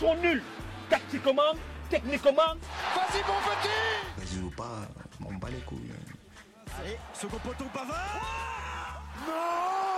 sont nuls. Tactiquement, techniquement. Vas-y, mon petit Vas-y ou pas, on bat les couilles. Allez, second poteau Pavard Non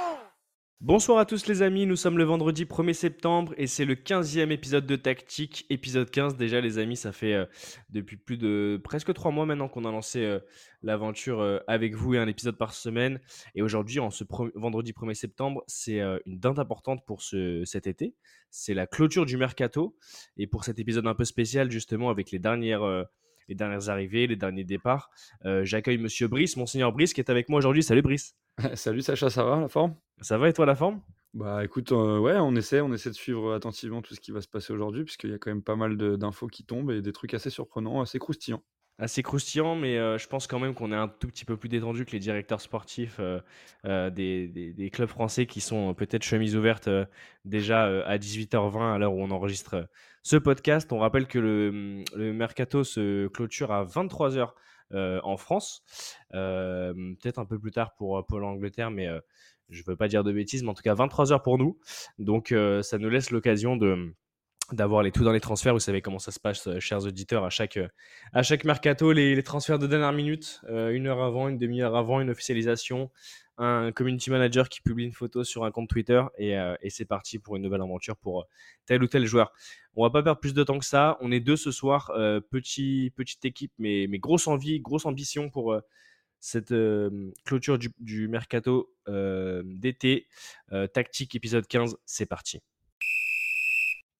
Bonsoir à tous les amis, nous sommes le vendredi 1er septembre et c'est le 15e épisode de Tactique, épisode 15 déjà les amis, ça fait euh, depuis plus de presque 3 mois maintenant qu'on a lancé euh, l'aventure euh, avec vous et un épisode par semaine et aujourd'hui en ce vendredi 1er septembre c'est une date importante pour ce, cet été, c'est la clôture du mercato et pour cet épisode un peu spécial justement avec les dernières... les dernières arrivées, les derniers départs. J'accueille Monsieur Brice, Monseigneur Brice, qui est avec moi aujourd'hui. Salut Brice. Salut Sacha, ça va la forme? Ça va et toi la forme? Bah écoute, euh, ouais, on essaie, on essaie de suivre attentivement tout ce qui va se passer aujourd'hui, puisqu'il y a quand même pas mal de- d'infos qui tombent et des trucs assez surprenants, assez croustillants. assez croustillant, mais euh, je pense quand même qu'on est un tout petit peu plus détendu que les directeurs sportifs euh, euh, des, des- des clubs français qui sont euh, peut-être chemise ouverte euh, déjà euh, à 18h20 à l'heure où on enregistre euh, ce podcast. On rappelle que le, le mercato se clôture à 23h en France, Euh, peut-être un peu plus tard pour, euh, pour l'Angleterre, mais euh, je ne veux pas dire de bêtises, mais en tout cas 23h pour nous. Donc euh, ça nous laisse l'occasion de d'avoir les tout dans les transferts. Vous savez comment ça se passe, euh, chers auditeurs, à chaque, euh, à chaque mercato, les, transferts de dernière minute, euh, une heure avant, une demi-heure avant, une officialisation, un community manager qui publie une photo sur un compte Twitter et, euh, c'est parti pour une nouvelle aventure pour euh, tel ou tel joueur. On va pas perdre plus de temps que ça. On est deux ce soir, euh, petit, petite équipe, mais, mais grosse envie, grosse ambition pour cette clôture du, du mercato d'été. Tactique épisode 15, c'est parti.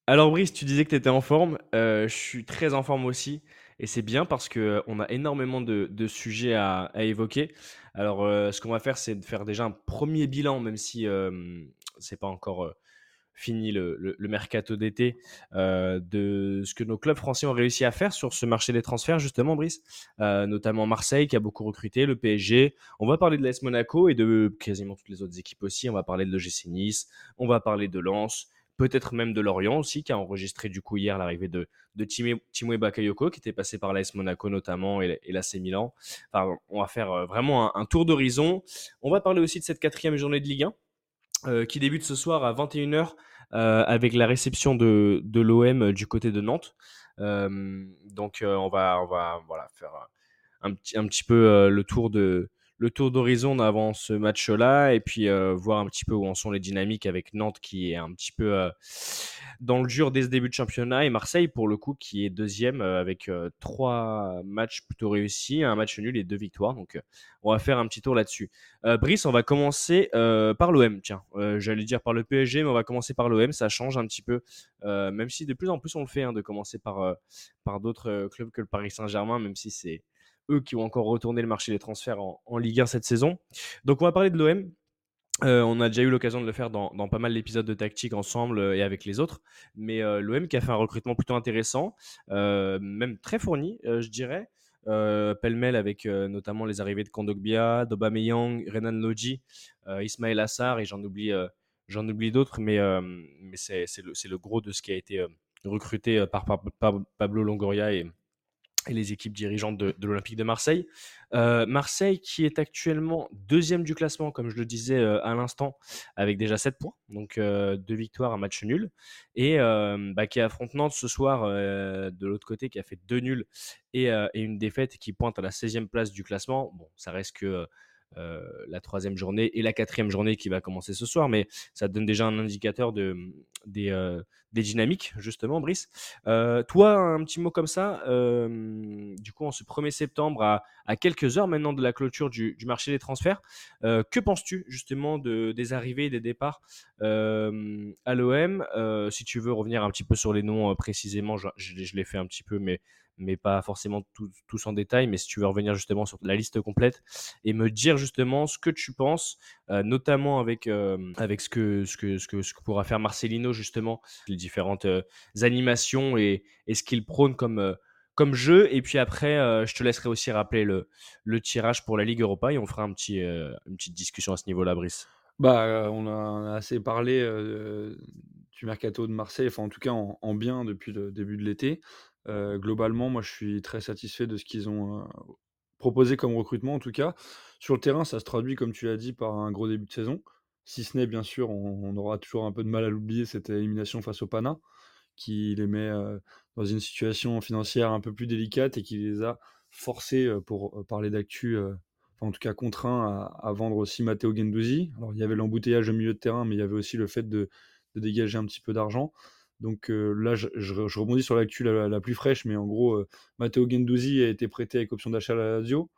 Alors Brice, tu disais que tu étais en forme. Je suis très en forme aussi. Et c'est bien parce qu'on a énormément de, sujets à, évoquer. Alors, euh, ce qu'on va faire, c'est de faire déjà un premier bilan, même si euh, c'est pas encore euh, fini le, mercato d'été, euh, de ce que nos clubs français ont réussi à faire sur ce marché des transferts, justement, Brice. Euh, notamment Marseille qui a beaucoup recruté, le PSG. On va parler de l'AS Monaco et de quasiment toutes les autres équipes aussi. On va parler de l'OGC Nice, on va parler de Lens, peut-être même de Lorient aussi, qui a enregistré du coup hier l'arrivée de, de Timoué Bakayoko, qui était passé par l'AS Monaco notamment et, et l'AC Milan. Enfin, on va faire euh, vraiment un, tour d'horizon. On va parler aussi de cette quatrième journée de Ligue 1 euh, qui débute ce soir à 21h euh, avec la réception de, de l'OM du côté de Nantes. Donc on va, on va voilà, faire un petit, un petit peu le tour de le tour d'horizon avant ce match-là et puis euh, voir un petit peu où en sont les dynamiques avec Nantes qui est un petit peu euh, dans le dur dès ce début de championnat et Marseille pour le coup qui est deuxième euh, avec trois matchs plutôt réussis, un match nul et deux victoires. Donc on va faire un petit tour là-dessus. Brice, on va commencer par l'OM. Tiens, j'allais dire par le PSG, mais on va commencer par l'OM. Ça change un petit peu, même si de plus en plus on le fait, hein, de commencer par, par d'autres clubs que le Paris Saint-Germain, même si c'est eux qui ont encore retourné le marché des transferts en, en Ligue 1 cette saison. Donc on va parler de l'OM. Euh, on a déjà eu l'occasion de le faire dans, pas mal d'épisodes de tactique ensemble euh, et avec les autres. Mais euh, l'OM qui a fait un recrutement plutôt intéressant, même très fourni, je dirais. Pêle-mêle avec notamment les arrivées de Kondogbia, d'Aubameyang, Renan Lodji, Ismaël Assar et j'en oublie, j'en oublie d'autres, mais, c'est, le, gros de ce qui a été recruté par- par Pablo Longoria et, et les équipes dirigeantes de, l'Olympique de Marseille. Euh, Marseille qui est actuellement deuxième du classement, comme je le disais euh, à l'instant, avec déjà 7 points, donc euh, deux victoires, un match nul, et bah, qui affronte Nantes ce soir de l'autre côté, qui a fait deux nuls et, et une défaite qui pointe à la 16e place du classement. Bon, ça reste que la troisième journée et la quatrième journée qui va commencer ce soir, mais ça donne déjà un indicateur de, des, euh, dynamiques, justement, Brice. Euh, toi, un petit mot comme ça, euh, du coup, en ce 1er septembre, à, quelques heures maintenant de la clôture du, marché des transferts, euh, que penses-tu justement de, des arrivées et des départs euh, à l'OM Euh, Si tu veux revenir un petit peu sur les noms euh, précisément, je l'ai fait un petit peu, mais, mais pas forcément tous en détail, mais si tu veux revenir justement sur la liste complète et me dire justement ce que tu penses, euh, notamment avec, euh, avec ce, que, ce, que, ce, que, ce que pourra faire Marcelino justement, les différentes euh, animations et, et ce qu'il prône comme, comme jeu. Et puis après, je te laisserai aussi rappeler le, le tirage pour la Ligue Europa et on fera un petit, une petite discussion à ce niveau-là, Brice. Bah, on a, assez parlé du mercato de Marseille, enfin en tout cas en bien depuis le début de l'été. Globalement, moi je suis très satisfait de ce qu'ils ont proposé comme recrutement en tout cas. Sur le terrain, ça se traduit, comme tu l'as dit, par un gros début de saison. Si ce n'est, bien sûr, on, aura toujours un peu de mal à l'oublier, cette élimination face au Pana, qui les met dans une situation financière un peu plus délicate et qui les a forcés, pour parler d'actu, en tout cas contraints à, vendre aussi Matteo Gendouzi. Alors il y avait l'embouteillage au milieu de terrain, mais il y avait aussi le fait de, dégager un petit peu d'argent. Donc là, je, rebondis sur l'actu la, plus fraîche, mais en gros, Matteo Gendouzi a été prêté avec option d'achat à la Lazio,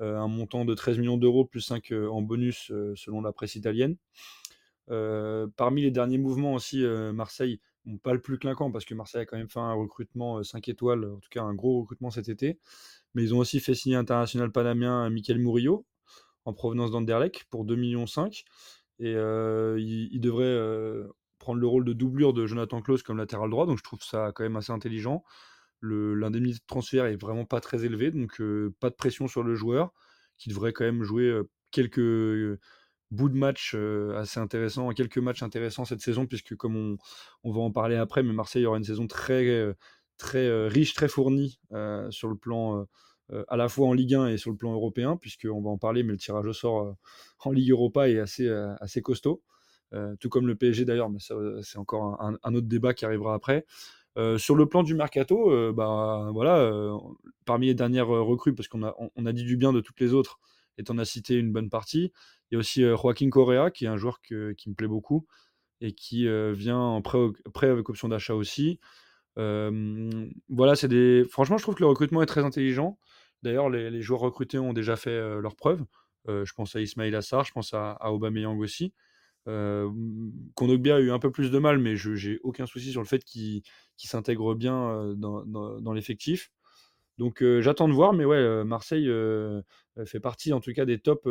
un montant de 13 millions d'euros plus 5 en bonus selon la presse italienne. parmi les derniers mouvements aussi, Marseille pas le plus clinquant parce que Marseille a quand même fait un recrutement 5 étoiles, en tout cas un gros recrutement cet été. Mais ils ont aussi fait signer international panamien Michael Murillo en provenance d'Anderlecht pour 2,5 millions. Et il, devrait prendre le rôle de doublure de Jonathan Klaus comme latéral droit, donc je trouve ça quand même assez intelligent. L'indemnité de transfert est vraiment pas très élevée, donc pas de pression sur le joueur qui devrait quand même jouer quelques bout de match assez intéressant, quelques matchs intéressants cette saison, puisque comme on, on, va en parler après, mais Marseille aura une saison très, très riche, très fournie sur le plan à la fois en Ligue 1 et sur le plan européen, puisqu'on va en parler, mais le tirage au sort en Ligue Europa est assez, assez costaud, tout comme le PSG d'ailleurs, mais c'est encore un, autre débat qui arrivera après. sur le plan du mercato, bah, voilà, parmi les dernières recrues, parce qu'on a, on a dit du bien de toutes les autres, et en as cité une bonne partie, il y a aussi Joaquin Correa, qui est un joueur qui me plaît beaucoup et qui vient en prêt, avec option d'achat aussi. voilà, c'est des. Franchement, je trouve que le recrutement est très intelligent. D'ailleurs, les, joueurs recrutés ont déjà fait leurs preuves. je pense à Ismail Assar, je pense à, à Aubameyang aussi. Euh, Kondogbia a eu un peu plus de mal, mais je j'ai aucun souci sur le fait qu'il s'intègre bien dans, dans l'effectif. Donc j'attends de voir, mais ouais, Marseille fait partie en tout cas des top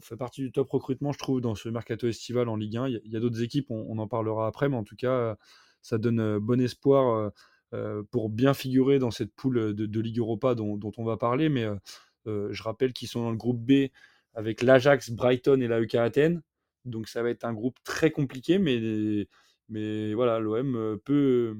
fait partie du top recrutement, je trouve, dans ce mercato estival en Ligue 1. Il y a, d'autres équipes, on, en parlera après, mais en tout cas, ça donne bon espoir pour bien figurer dans cette poule de, Ligue Europa dont, on va parler. Mais je rappelle qu'ils sont dans le groupe B avec l'Ajax, Brighton et la UK Athènes. Donc ça va être un groupe très compliqué, mais, voilà, l'OM peut,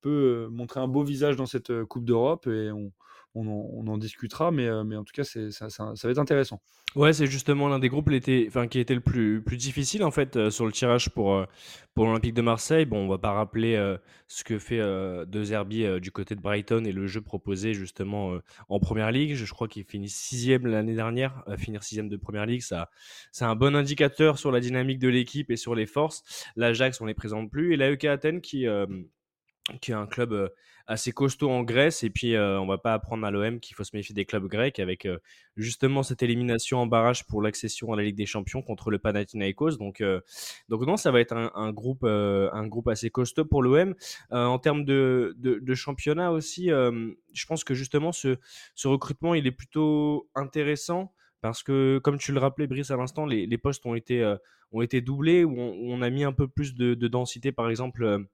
peut montrer un beau visage dans cette Coupe d'Europe et on, on en, discutera, mais, euh, mais en tout cas, ça, ça, va être intéressant. Ouais, c'est justement l'un des groupes qui était le plus, difficile en fait euh, sur le tirage pour, euh, pour l'Olympique de Marseille. Bon, on va pas rappeler ce que fait De Zerbi du côté de Brighton et le jeu proposé justement en Première Ligue. Je, crois qu'il finit sixième l'année dernière. finir sixième de Première Ligue, ça, c'est un bon indicateur sur la dynamique de l'équipe et sur les forces. L'Ajax, on les présente plus, et la UK Athènes qui qui est un club assez costaud en Grèce. Et puis, on va pas apprendre à l'OM qu'il faut se méfier des clubs grecs avec justement cette élimination en barrage pour l'accession à la Ligue des Champions contre le Panathinaikos. Donc, donc non, ça va être un, groupe, un groupe assez costaud pour l'OM. en termes de, de, championnat aussi, je pense que justement, ce, ce recrutement, il est plutôt intéressant parce que, comme tu le rappelais, Brice, à l'instant, les, postes ont été, ont été doublés, où on, a mis un peu plus de, de densité, par exemple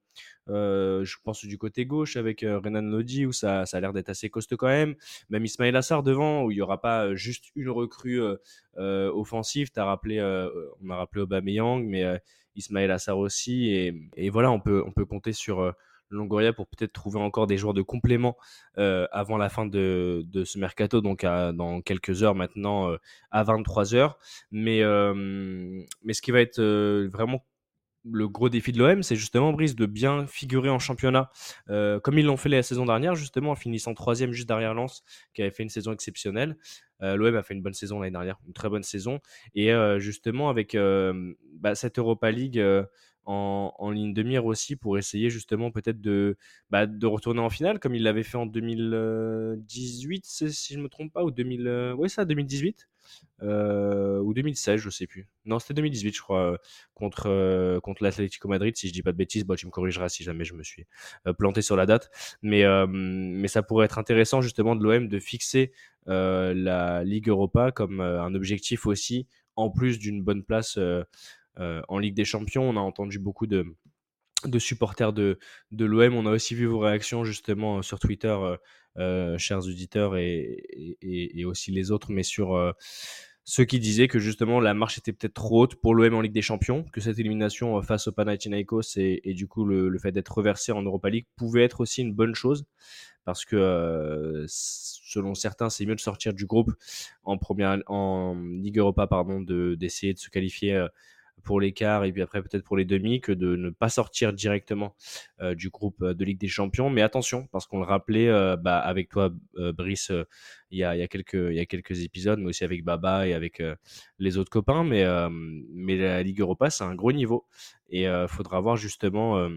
euh, je pense du côté gauche avec euh, Renan Lodi où ça, ça a l'air d'être assez costaud quand même. Même Ismail Assar devant où il n'y aura pas euh, juste une recrue offensive. Rappelé, on a rappelé Aubameyang, mais Ismail Assar aussi. Et, voilà, on peut, on peut compter sur Longoria pour peut-être trouver encore des joueurs de complément avant la fin de, ce mercato, donc dans quelques heures maintenant à 23 heures. Mais, mais ce qui va être vraiment le gros défi de l'OM, c'est justement, Brice, de bien figurer en championnat, euh, comme ils l'ont fait la saison dernière, justement, en finissant troisième juste derrière Lens, qui avait fait une saison exceptionnelle. Euh, L'OM a fait une bonne saison l'année dernière, une très bonne saison. Et euh, justement, avec bah, cette Europa League en, ligne de mire aussi, pour essayer justement peut-être de, bah, de retourner en finale, comme il l'avait fait en 2018, si je ne me trompe pas, ou 2000, oui, ça, 2018. Euh, ou 2016, je sais plus. Non, c'était 2018, je crois, euh, contre, euh, contre l'Atlético Madrid, si je dis pas de bêtises. Bon, tu me corrigeras si jamais je me suis planté sur la date. Mais, mais ça pourrait être intéressant, justement, de l'OM de fixer la Ligue Europa comme un objectif aussi, en plus d'une bonne place en Ligue des Champions. On a entendu beaucoup de supporters de, l'OM. On a aussi vu vos réactions justement sur Twitter euh, chers auditeurs et, aussi les autres, mais sur euh, ceux qui disaient que justement la marche était peut-être trop haute pour l'OM en Ligue des Champions, que cette élimination euh, face au Panathinaikos et, du coup le, fait d'être reversé en Europa League pouvait être aussi une bonne chose parce que selon certains c'est mieux de sortir du groupe en première en Ligue Europa pardon de d'essayer de se qualifier pour les quarts et puis après peut-être pour les demi que de ne pas sortir directement du groupe de Ligue des Champions. Mais attention, parce qu'on le rappelait bah, avec toi, Brice, il y, a, quelques, épisodes, mais aussi avec Baba et avec les autres copains. Mais, mais la Ligue Europa, c'est un gros niveau et il faudra voir justement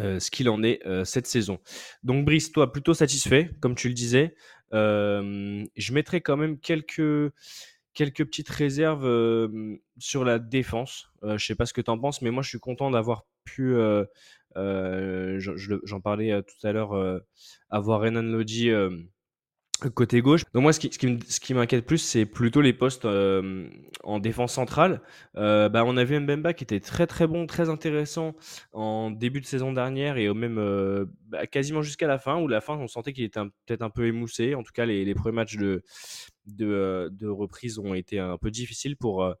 euh, ce qu'il en est euh, cette saison. Donc Brice, toi plutôt satisfait, comme tu le disais. Euh, je mettrai quand même quelques, quelques petites réserves sur la défense. je ne sais pas ce que tu en penses, mais moi je suis content d'avoir pu, j'en parlais tout à l'heure, avoir Renan Lodi côté gauche. Donc moi, ce qui, ce qui, m'inquiète plus, c'est plutôt les postes euh, en défense centrale. Euh, bah, on a vu Mbemba qui était très très bon, très intéressant en début de saison dernière et même euh, bah, quasiment jusqu'à la fin, où la fin, on sentait qu'il était peut-être un peu émoussé. En tout cas, les, premiers matchs de, de, de, reprise ont été un peu difficiles pour,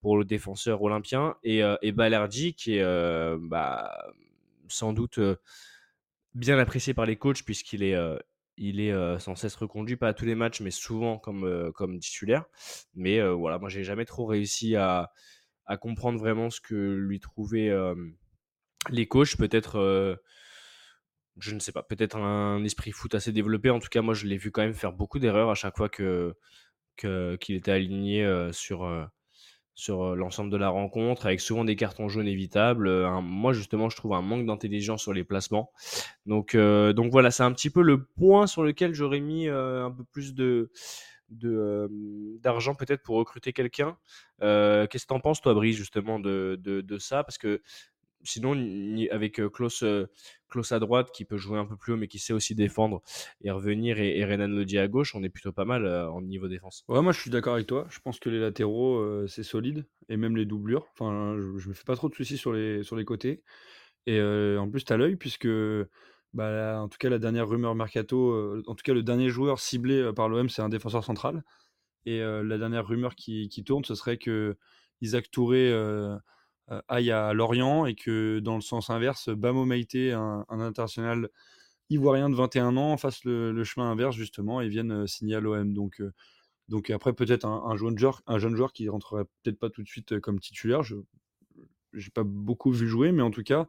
pour le défenseur olympien. Et, et Balerdi, qui est bah, sans doute bien apprécié par les coachs puisqu'il est il est sans cesse reconduit, pas à tous les matchs, mais souvent comme, comme titulaire. Mais voilà, moi, j'ai jamais trop réussi à, à, comprendre vraiment ce que lui trouvaient les coachs. Peut-être, je ne sais pas, peut-être un esprit foot assez développé. En tout cas, moi, je l'ai vu quand même faire beaucoup d'erreurs à chaque fois que qu'il était aligné sur sur l'ensemble de la rencontre, avec souvent des cartons jaunes évitables. moi, justement, je trouve un manque d'intelligence sur les placements. Donc, donc voilà, c'est un petit peu le point sur lequel j'aurais mis un peu plus de d'argent peut-être pour recruter quelqu'un. Qu'est-ce que tu en penses, toi, Brice, justement, de, de, de ça? Parce que sinon, avec Klaus, à droite qui peut jouer un peu plus haut mais qui sait aussi défendre et revenir et, Renan Lodi à gauche, on est plutôt pas mal en niveau défense. Ouais, moi je suis d'accord avec toi. Je pense que les latéraux c'est solide et même les doublures. Enfin, je, me fais pas trop de soucis sur les, sur les côtés. Et en plus, tu as l'œil puisque. Bah, en tout cas, la dernière rumeur mercato, en tout cas, le dernier joueur ciblé par l'OM, c'est un défenseur central. Et la dernière rumeur qui, qui, tourne, ce serait que Isaac Touré aille à Lorient et que dans le sens inverse, Bamo Meite, un, international ivoirien de 21 ans, fasse le, chemin inverse justement et vienne signer à l'OM. Donc, euh, donc après, peut-être un, jeune joueur, un jeune joueur qui rentrerait peut-être pas tout de suite comme titulaire. Je n'ai pas beaucoup vu jouer, mais en tout cas,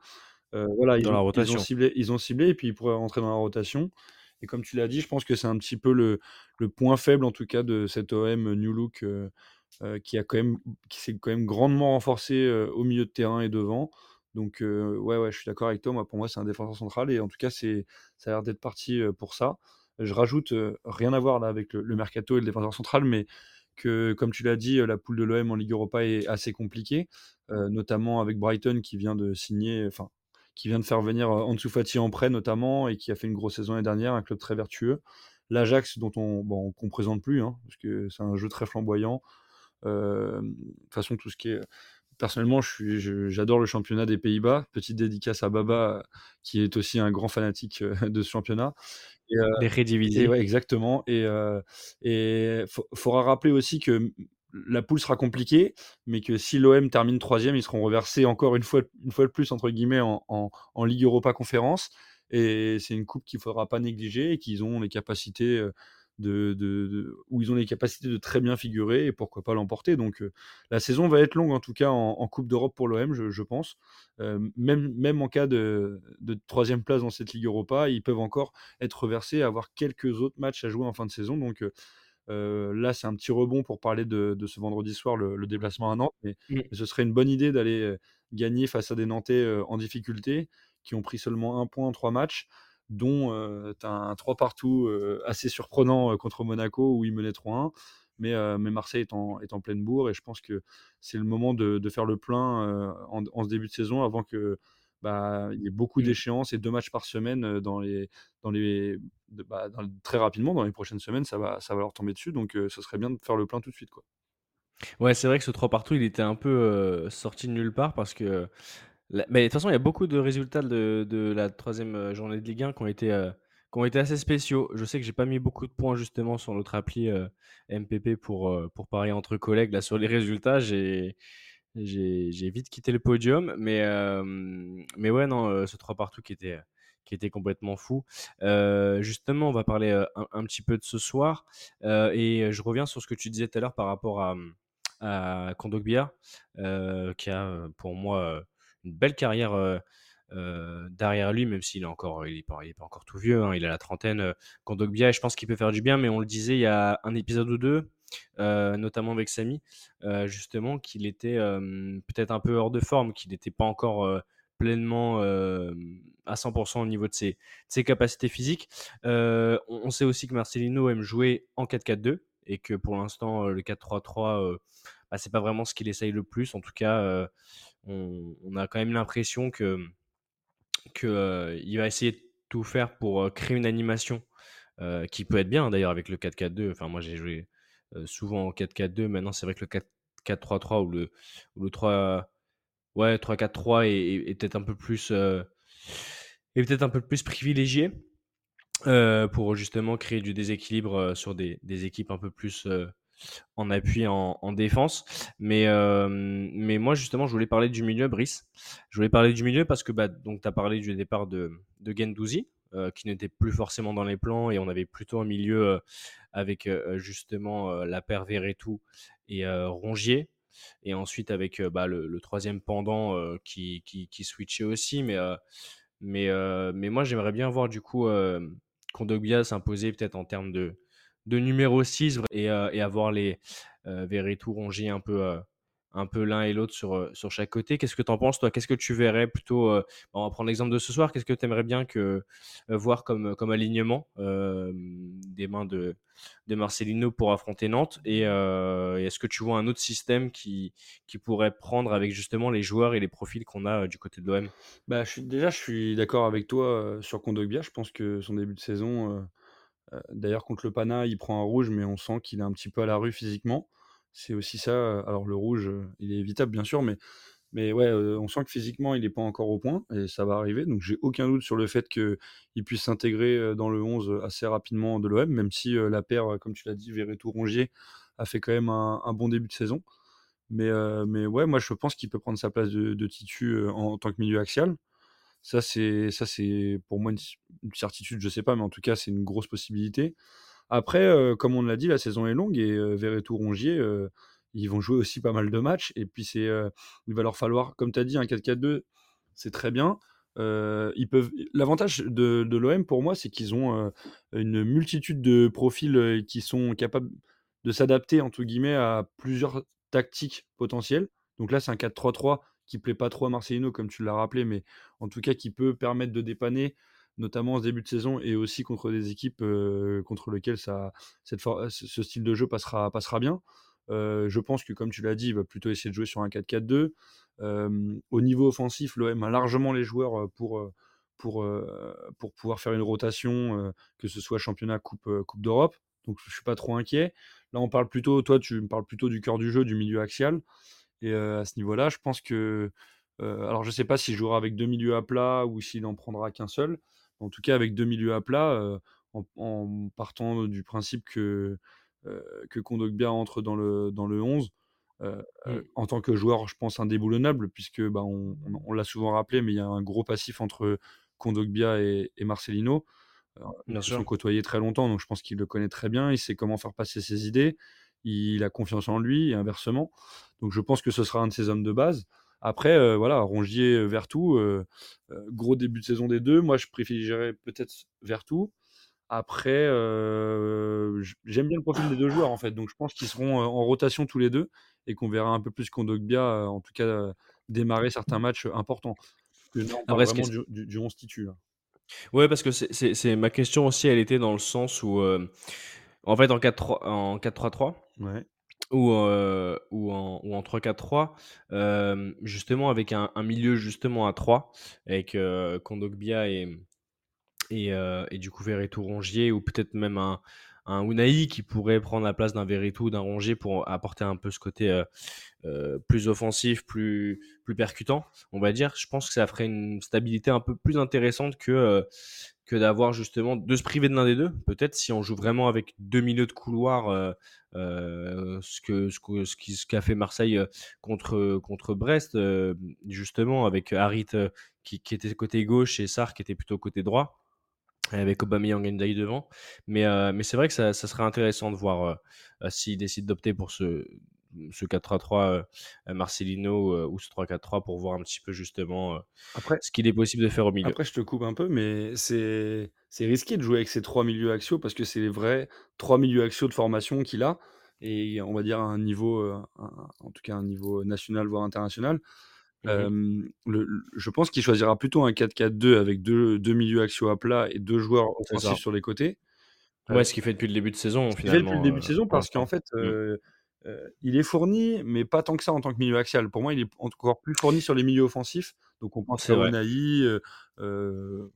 voilà, ils, ont, ils, ont, ciblé, ils ont ciblé et puis il pourrait rentrer dans la rotation. Et comme tu l'as dit, je pense que c'est un petit peu le, le, point faible en tout cas de cet OM New Look euh, qui a quand même qui s'est quand même grandement renforcé euh, au milieu de terrain et devant. Donc euh, ouais ouais, je suis d'accord avec toi. Moi, pour moi, c'est un défenseur central et en tout cas, c'est ça a l'air d'être parti pour ça. Je rajoute rien à voir là avec le, mercato et le défenseur central, mais que comme tu l'as dit, la poule de l'OM en Ligue Europa est assez compliquée, notamment avec Brighton qui vient de signer, enfin qui vient de faire venir Ansu Fati en prêt notamment et qui a fait une grosse saison l'année dernière, un club très vertueux. L'Ajax dont on bon, qu'on présente plus, hein, parce que c'est un jeu très flamboyant. Euh, de toute façon, tout ce qui est personnellement, j'adore le championnat des Pays-Bas. Petite dédicace à Baba, qui est aussi un grand fanatique euh, de ce championnat. Et, euh, les rédivisés. Ouais, exactement. Et il euh, faudra rappeler aussi que la poule sera compliquée, mais que si l'OM termine troisième, ils seront reversés encore une fois, une fois de plus, entre guillemets, en, en Ligue Europa Conférence. Et c'est une coupe qu'il ne faudra pas négliger et qu'ils ont les capacités de, où ils ont les capacités de très bien figurer et pourquoi pas l'emporter. Donc la saison va être longue en tout cas en, Coupe d'Europe pour l'OM, je, pense. même, même en cas de, troisième place dans cette Ligue Europa, ils peuvent encore être reversés, avoir quelques autres matchs à jouer en fin de saison. Donc là, c'est un petit rebond pour parler de, ce vendredi soir, le, déplacement à Nantes. Mais, mmh. ce serait une bonne idée d'aller gagner face à des Nantais en difficulté qui ont pris seulement un point en trois matchs dont tu as un 3 partout assez surprenant contre Monaco où ils menaient 3-1. Mais, mais, Marseille est en, est en, pleine bourre et je pense que c'est le moment de, de, faire le plein en, ce début de saison avant que bah, il y ait beaucoup mmh. d'échéances et deux matchs par semaine dans les, dans les, bah, très rapidement dans les prochaines semaines ça va, ça va leur tomber dessus donc ce serait bien de faire le plein tout de suite quoi. Ouais, c'est vrai que ce 3 partout, il était un peu sorti de nulle part parce que mais de toute façon, il y a beaucoup de résultats de, de la troisième euh, journée de Ligue 1 qui ont été, euh, qui ont été assez spéciaux. Je sais que j'ai pas mis beaucoup de points justement sur notre appli euh, MPP pour, pour parier entre collègues là, sur les résultats. J'ai, vite quitté le podium. Mais, mais ouais, non, ce 3 partout qui était, qui était complètement fou. justement, on va parler un, petit peu de ce soir. et je reviens sur ce que tu disais tout à l'heure par rapport à à qui a pour moi une belle carrière derrière lui, même s'il est encore, il est pas, il est encore tout vieux, hein, il a la trentaine. Kondogbia, je pense qu'il peut faire du bien, mais on le disait il y a un épisode ou deux, notamment avec Samy, justement, qu'il était peut-être un peu hors de forme, qu'il n'était pas encore pleinement à 100% au niveau de ses, ses capacités physiques. on, sait aussi que Marcelino aime jouer en 4-4-2 et que pour l'instant, le 4-3-3, bah, c'est pas vraiment ce qu'il essaye le plus. En tout cas, on, a quand même l'impression que qu'il va essayer de tout faire pour créer une animation qui peut être bien d'ailleurs avec le 4-4-2. Enfin, moi j'ai joué souvent en 4-4-2. Maintenant, c'est vrai que le 4-3-3 ou le, le 3 ouais 3-4-3 est, peut-être un peu plus peut-être un peu plus privilégié pour justement créer du déséquilibre sur des, des équipes un peu plus en appui en, défense. Mais, mais moi, justement, je voulais parler du milieu, Brice. Je voulais parler du milieu parce que bah, tu as parlé du départ de, de Gendouzi, qui n'était plus forcément dans les plans, et on avait plutôt un milieu avec justement la paire Verretou et Rongier. Et ensuite avec bah, le, troisième pendant qui, qui, qui, switchait aussi. Mais, mais, mais moi, j'aimerais bien voir du coup Kondogbia s'imposer peut-être en termes de, de numéro 6 et, euh, et avoir les euh, Verretou, Rongier un peu, euh, un peu l'un et l'autre sur, sur chaque côté. Qu'est-ce que tu en penses, toi? Qu'est-ce que tu verrais plutôt On va prendre l'exemple de ce soir. Qu'est-ce que tu aimerais bien que, voir comme, comme alignement des mains de, de Marcelino pour affronter Nantes? Et, est-ce que tu vois un autre système qui, qui pourrait prendre avec justement les joueurs et les profils qu'on a du côté de l'OM bah, Déjà, je suis d'accord avec toi sur Kondogbia. Je pense que son début de saison D'ailleurs, contre le Pana, il prend un rouge, mais on sent qu'il est un petit peu à la rue physiquement. C'est aussi ça. Alors, le rouge, il est évitable, bien sûr, mais, on sent que physiquement, il n'est pas encore au point, et ça va arriver. Donc, j'ai aucun doute sur le fait qu'il puisse s'intégrer dans le 11 assez rapidement de l'OM, même si la paire, comme tu l'as dit, Verretou-Rongier, a fait quand même un, bon début de saison. Mais, ouais, moi, je pense qu'il peut prendre sa place de, Titu en tant que milieu axial. Ça, c'est, ça, c'est pour moi une, certitude, je sais pas, mais en tout cas, c'est une grosse possibilité. Après, euh, comme on l'a dit, la saison est longue et euh, Verretou Rongier, euh, ils vont jouer aussi pas mal de matchs. Et puis, c'est, il va leur falloir, comme tu as dit, un 4-4-2, c'est très bien. ils peuvent... L'avantage de, de l'OM pour moi, c'est qu'ils ont une multitude de profils qui sont capables de s'adapter entre guillemets à plusieurs tactiques potentielles. Donc là, c'est un 4-3-3 qui plaît pas trop à Marcelino, comme tu l'as rappelé, mais en tout cas qui peut permettre de dépanner, notamment en début de saison et aussi contre des équipes euh, contre lesquelles cette ce style de jeu passera, bien. Euh, je pense que, comme tu l'as dit, il va plutôt essayer de jouer sur un 4-4-2. Euh, au niveau offensif, l'OM a largement les joueurs pour pouvoir faire une rotation, que ce soit championnat, Coupe, coupe d'Europe. Donc je ne suis pas trop inquiet. Là, on parle plutôt, toi, tu me parles plutôt du cœur du jeu, du milieu axial. Et à ce niveau-là, je pense que. alors, je ne sais pas s'il jouera avec deux milieux à plat ou s'il n'en prendra qu'un seul. En tout cas, avec deux milieux à plat, en, partant du principe que, que Kondogbia entre dans le, dans le 11, mmh. en tant que joueur, je pense, indéboulonnable, puisque bah, on, l'a souvent rappelé, mais il y a un gros passif entre Kondogbia et, et Marcelino. ils se sont côtoyés très longtemps, donc je pense qu'il le connaît très bien. Il sait comment faire passer ses idées il a confiance en lui et inversement. Donc je pense que ce sera un de ses hommes de base. Après, euh, voilà, Rongier, euh, Vertou, euh, gros début de saison des deux. Moi, je privilégierais peut-être Vertou. Après, j'aime bien le profil des deux joueurs en fait, donc je pense qu'ils seront en rotation tous les deux et qu'on verra un peu plus Kondogbia, en tout cas, démarrer certains matchs importants. Parce que vraiment du, du, 11 titu. Ouais, parce que c'est ma question aussi, elle était dans le sens où, en fait, en 4-3-3, ou, euh, ou en, ou en 3-4-3, euh, justement avec un, un, milieu justement à 3, avec euh, Kondogbia et, et, et, du coup Verretou Rongier, ou peut-être même un, un Unai qui pourrait prendre la place d'un Verretou, d'un Rongier pour apporter un peu ce côté plus offensif, plus, plus percutant, on va dire. Je pense que ça ferait une stabilité un peu plus intéressante que, que d'avoir justement de se priver de l'un des deux. Peut-être si on joue vraiment avec deux milieux de couloir, euh, euh, ce que ce ce qu'a fait Marseille euh, contre contre Brest, justement avec Harit qui, qui, était côté gauche et Sarr qui était plutôt côté droit. Avec Aubameyang et Ndiaye devant, mais mais c'est vrai que ça, ça, serait intéressant de voir s'il décide d'opter pour ce ce 4-3-3 Marcelino ou ce 3-4-3 pour voir un petit peu justement Après, ce qu'il est possible de faire au milieu. après, je te coupe un peu, mais c'est risqué de jouer avec ces trois milieux axiaux parce que c'est les vrais trois milieux axiaux de formation qu'il a et on va dire à un niveau, euh, en tout cas un niveau national voire international. Mhm. Euh, le- je pense qu'il choisira plutôt un 4-4-2 avec deux, deux milieux axiaux à plat et deux joueurs offensifs sur les côtés. Ouais, ce qu'il fait depuis le début de saison Ce qu'il fait depuis finalement. le début de euh, saison parce qu'en fait, Mm. euh, euh, il est fourni, mais pas tant que ça en tant que milieu axial. Pour moi, il est encore plus fourni sur les milieux offensifs. Donc on pense à. Unai, euh, euh,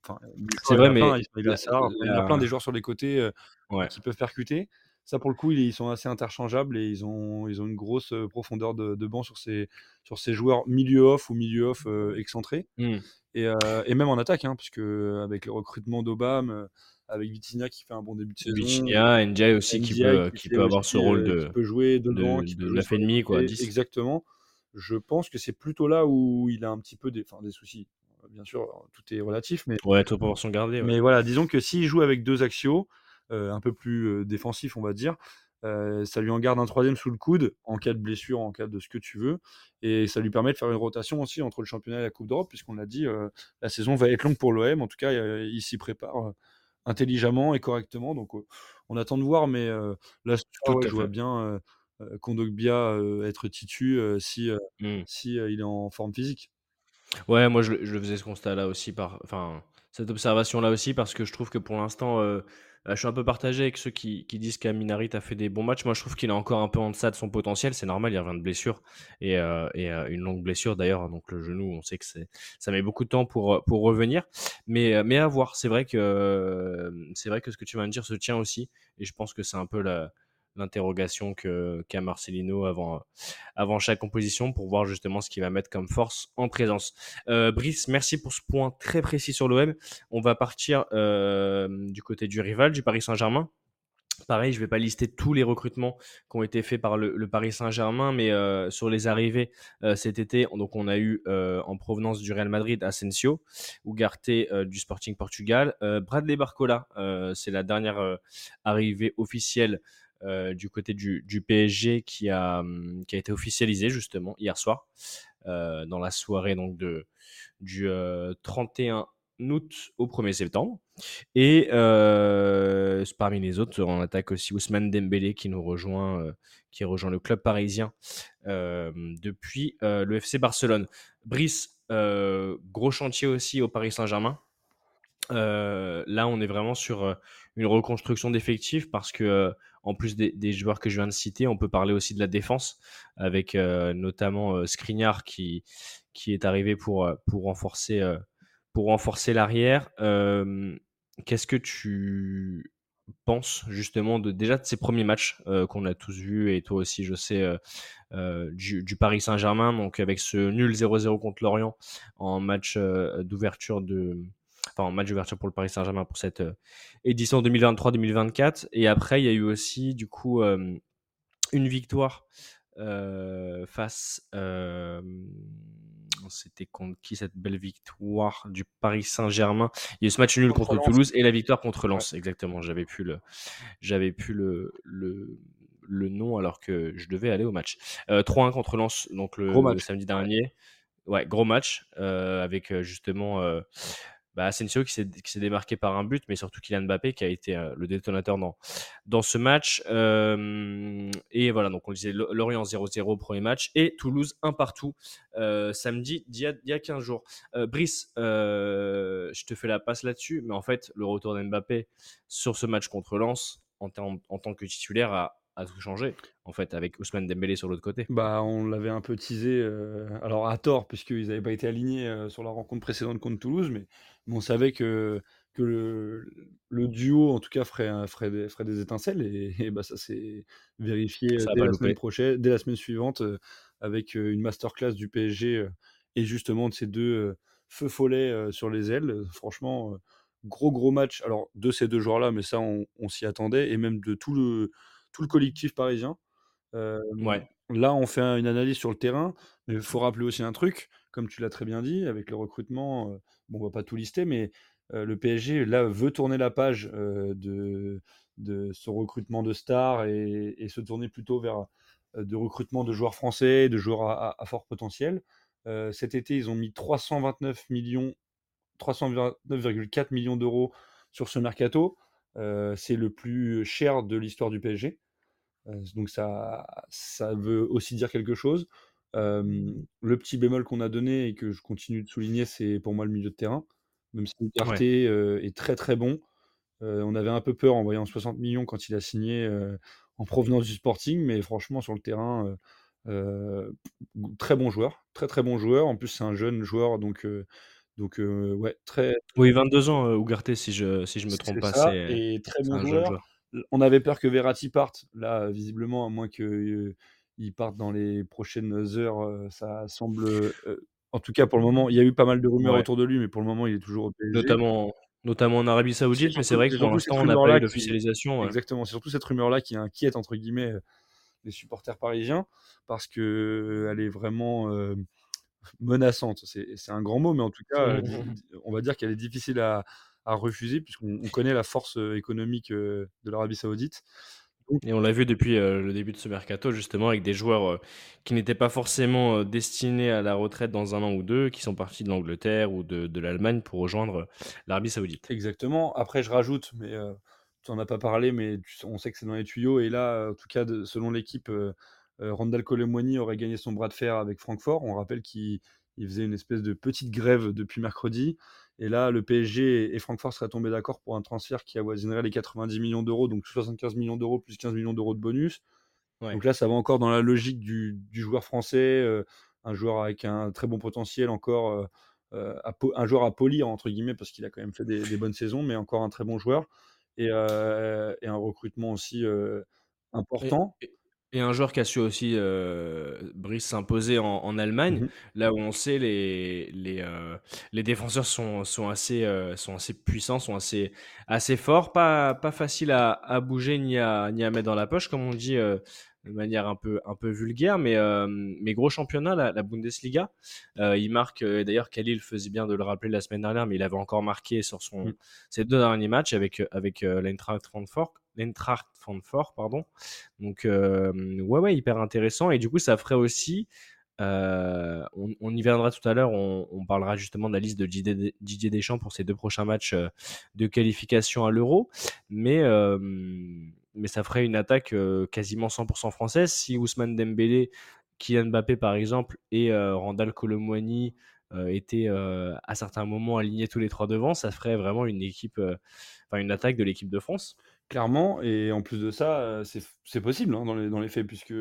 C'est vrai, plein, mais enfin, il y a plein des joueurs sur les côtés euh, Ouais. qui peuvent percuter. Ça, pour le coup, ils sont assez interchangeables et ils ont, ils ont une grosse profondeur de, de banc sur ces, sur ces joueurs milieu off ou milieu off excentrés. Mm. Et, et même en attaque, hein, puisque avec le recrutement d'Obama, euh, avec Vitinha qui fait un bon début de saison, Vitinha, Ndiaye aussi qui peut, qui qui fait peut avoir ce rôle euh, de, qui peut jouer devant, de, qui de jouer 9 sur et les demi, quoi, côtés. 10. Exactement. Je pense que c'est plutôt là où il a un petit peu des, soucis. Bien sûr, tout est relatif, mais, Ouais, toute proportion gardée. ouais. mais voilà, disons que s'il joue avec deux axiaux, euh, un peu plus euh, défensifs, on va dire, euh, ça lui en garde un troisième sous le coude en cas de blessure, en cas de ce que tu veux, et ça lui permet de faire une rotation aussi entre le championnat et la Coupe d'Europe, puisqu'on l'a dit, euh, la saison va être longue pour l'OM. En tout cas, euh, il s'y prépare euh, intelligemment et correctement. Donc, on attend de voir, mais là, ouais, je vois fait. bien Kondogbia être titu si, euh, Mm. si il est en forme physique. Ouais, moi je, je faisais ce constat-là aussi, par, enfin, cette observation-là aussi, parce que je trouve que pour l'instant, euh, là, je suis un peu partagé avec ceux qui, disent qu'Aminarit a fait des bons matchs. Moi, je trouve qu'il est encore un peu en deçà de son potentiel. C'est normal, il revient de blessure et, euh, et euh, une longue blessure d'ailleurs. Donc le genou, on sait que ça met beaucoup de temps pour, euh, revenir. Mais, euh, à voir. C'est vrai que euh, c'est vrai que ce que tu viens de dire se tient aussi, et je pense que c'est un peu la l'interrogation que qu'a Marcelino avant avant chaque composition pour voir justement ce qu'il va mettre comme force en présence. Euh, Brice, merci pour ce point très précis sur l'OM. On va partir euh, du côté du rival, du Paris Saint-Germain. Pareil, je ne vais pas lister tous les recrutements qui ont été faits par le, Paris Saint-Germain, mais euh, sur les arrivées cet été, donc on a eu en provenance du Real Madrid Asensio, Ugarte du Sporting Portugal, Bradley Barcola, c'est la dernière arrivée officielle euh, du côté du, PSG qui a, hum, qui a été officialisée justement hier soir euh, dans la soirée donc de, du euh, 31 août au 1er septembre. Et euh, parmi les autres, on attaque aussi Ousmane Dembélé qui nous rejoint, qui rejoint le club parisien depuis le FC Barcelone. Brice, gros chantier aussi au Paris Saint-Germain. Là, on est vraiment sur une reconstruction d'effectifs parce que, en plus des, joueurs que je viens de citer, on peut parler aussi de la défense avec euh, notamment euh, qui, est arrivé pour, euh, euh, renforcer l'arrière. Qu'est-ce que tu penses justement de déjà de ces premiers matchs qu'on a tous vus et toi aussi, je sais, du, Paris Saint-Germain, donc avec ce nul 0-0 contre Lorient en match d'ouverture de enfin en match d'ouverture pour le Paris Saint-Germain pour cette euh, édition 2023-2024. Et après, il y a eu aussi du coup euh, une victoire euh, face. euh, c'était contre qui cette belle victoire du Paris Saint-Germain? Il y a eu ce match nul Contre. Toulouse et la victoire contre Lens. Exactement, j'avais plus le, j'avais plus le, le, le nom alors que je devais aller au match. Euh, 3-1 contre Lens, donc le, samedi dernier. Ouais, gros match euh, avec justement euh, bah, Asensio qui s'est démarqué par un but, mais surtout Kylian Mbappé qui a été euh, le détonateur dans, dans ce match. Et voilà, donc on disait Lo- Lorient 0-0 au premier match et Toulouse 1 partout euh, samedi d'il y, a- d'il y a 15 jours. Euh, Brice, je te fais la passe là-dessus, mais en fait, le retour d'Mbappé sur ce match contre Lens en tant que titulaire a, a tout changé, en fait, avec Ousmane Dembélé sur l'autre côté. Bah, on l'avait un peu teasé, euh, alors à tort, puisqu'ils n'avaient pas été alignés euh, sur la rencontre précédente contre Toulouse, mais, mais on savait que, que le, le duo, en tout cas, ferait, des, ferait des étincelles, et, et bah, ça s'est vérifié euh, Ça dès la, semaine prochaine, dès la semaine suivante, euh, avec une masterclass du PSG et justement de ces deux feux follets sur les ailes. Franchement, gros gros match, alors de ces deux joueurs-là, mais ça, on, on s'y attendait, et même de tout le, tout le collectif parisien. Euh, Ouais, là, on fait un- une analyse sur le terrain, mais il faut rappeler aussi un truc, comme tu l'as très bien dit, avec le recrutement, euh, bon, on va pas tout lister, mais euh, le PSG, là, veut tourner la page de, de son recrutement de stars et, et se tourner plutôt vers, de recrutement de joueurs français, de joueurs à, fort potentiel. cet été, ils ont mis 329 millions, 329,4 millions d'euros sur ce mercato. C'est le plus cher de l'histoire du PSG. donc ça, ça veut aussi dire quelque chose. le petit bémol qu'on a donné et que je continue de souligner, c'est pour moi le milieu de terrain. Même si Carté est très très bon. on avait un peu peur en voyant 60 millions quand il a signé en provenance du Sporting, mais franchement sur le terrain, très bon joueur, très très bon joueur. En plus c'est un jeune joueur, donc donc ouais très. Oui 22 ans Ougarté si je si je me trompe pas. C'est et très bon joueur. On avait peur que Verratti parte. Là visiblement à moins qu'il parte dans les prochaines heures, ça semble en tout cas, pour le moment, il y a eu pas mal de rumeurs autour de lui, mais pour le moment, il est toujours au PSG. Notamment, notamment en Arabie Saoudite, mais c'est vrai que pour l'instant, on n'a pas eu d'officialisation. Exactement, c'est surtout cette rumeur-là qui inquiète, entre guillemets, les supporters parisiens, parce qu'elle est vraiment euh, menaçante. C'est un grand mot, mais en tout cas, on va dire qu'elle est difficile à, à refuser, puisqu'on connaît la force économique de l'Arabie Saoudite. Et on l'a vu depuis euh, le début de ce mercato, justement, avec des joueurs euh, qui n'étaient pas forcément euh, destinés à la retraite dans un an ou deux, qui sont partis de l'Angleterre ou de, de l'Allemagne pour rejoindre l'Arabie Saoudite. Exactement. Après, je rajoute, mais tu n'en as pas parlé, mais on sait que c'est dans les tuyaux. Et là, en tout cas, selon l'équipe, Randall Colomwani aurait gagné son bras de fer avec Francfort. On rappelle qu'il faisait une espèce de petite grève depuis mercredi. Et là, le PSG et Francfort seraient tombés d'accord pour un transfert qui avoisinerait les 90 millions d'euros, donc 75 millions d'euros plus 15 millions d'euros de bonus. Donc là, ça va encore dans la logique du, joueur français, euh, un joueur avec un très bon potentiel, encore euh, euh, un joueur à polir, entre guillemets, parce qu'il a quand même fait des, bonnes saisons, mais encore un très bon joueur. Et, un recrutement aussi important. Et un joueur qui a su aussi, euh, Brice, s'imposer en, Allemagne, mmh là où on sait les, les, euh, les défenseurs sont, sont, assez, euh, sont assez puissants, sont assez, assez forts, pas, pas facile à, à bouger ni à, ni à mettre dans la poche, comme on dit de manière un peu, un peu vulgaire, mais, mais gros championnat, la, Bundesliga. il marque, d'ailleurs, Khalil faisait bien de le rappeler la semaine dernière, mais il avait encore marqué sur son, mmh. ses deux derniers matchs avec, avec l'Eintracht Frankfurt l'Eintracht Francfort, pardon. Donc, euh, ouais, ouais, hyper intéressant. Et du coup, ça ferait aussi. Euh, on, y viendra tout à l'heure. On, parlera justement de la liste de Didier Deschamps pour ses deux prochains matchs euh, de qualification à l'Euro. Mais, mais ça ferait une attaque quasiment 100% française. Si Ousmane Dembélé, Kylian Mbappé par exemple, et Randall Colomwani étaient à certains moments alignés tous les trois devant, ça ferait vraiment une équipe, enfin une attaque de l'équipe de France. Clairement, et en plus de ça, c'est possible hein, dans, les, faits, puisque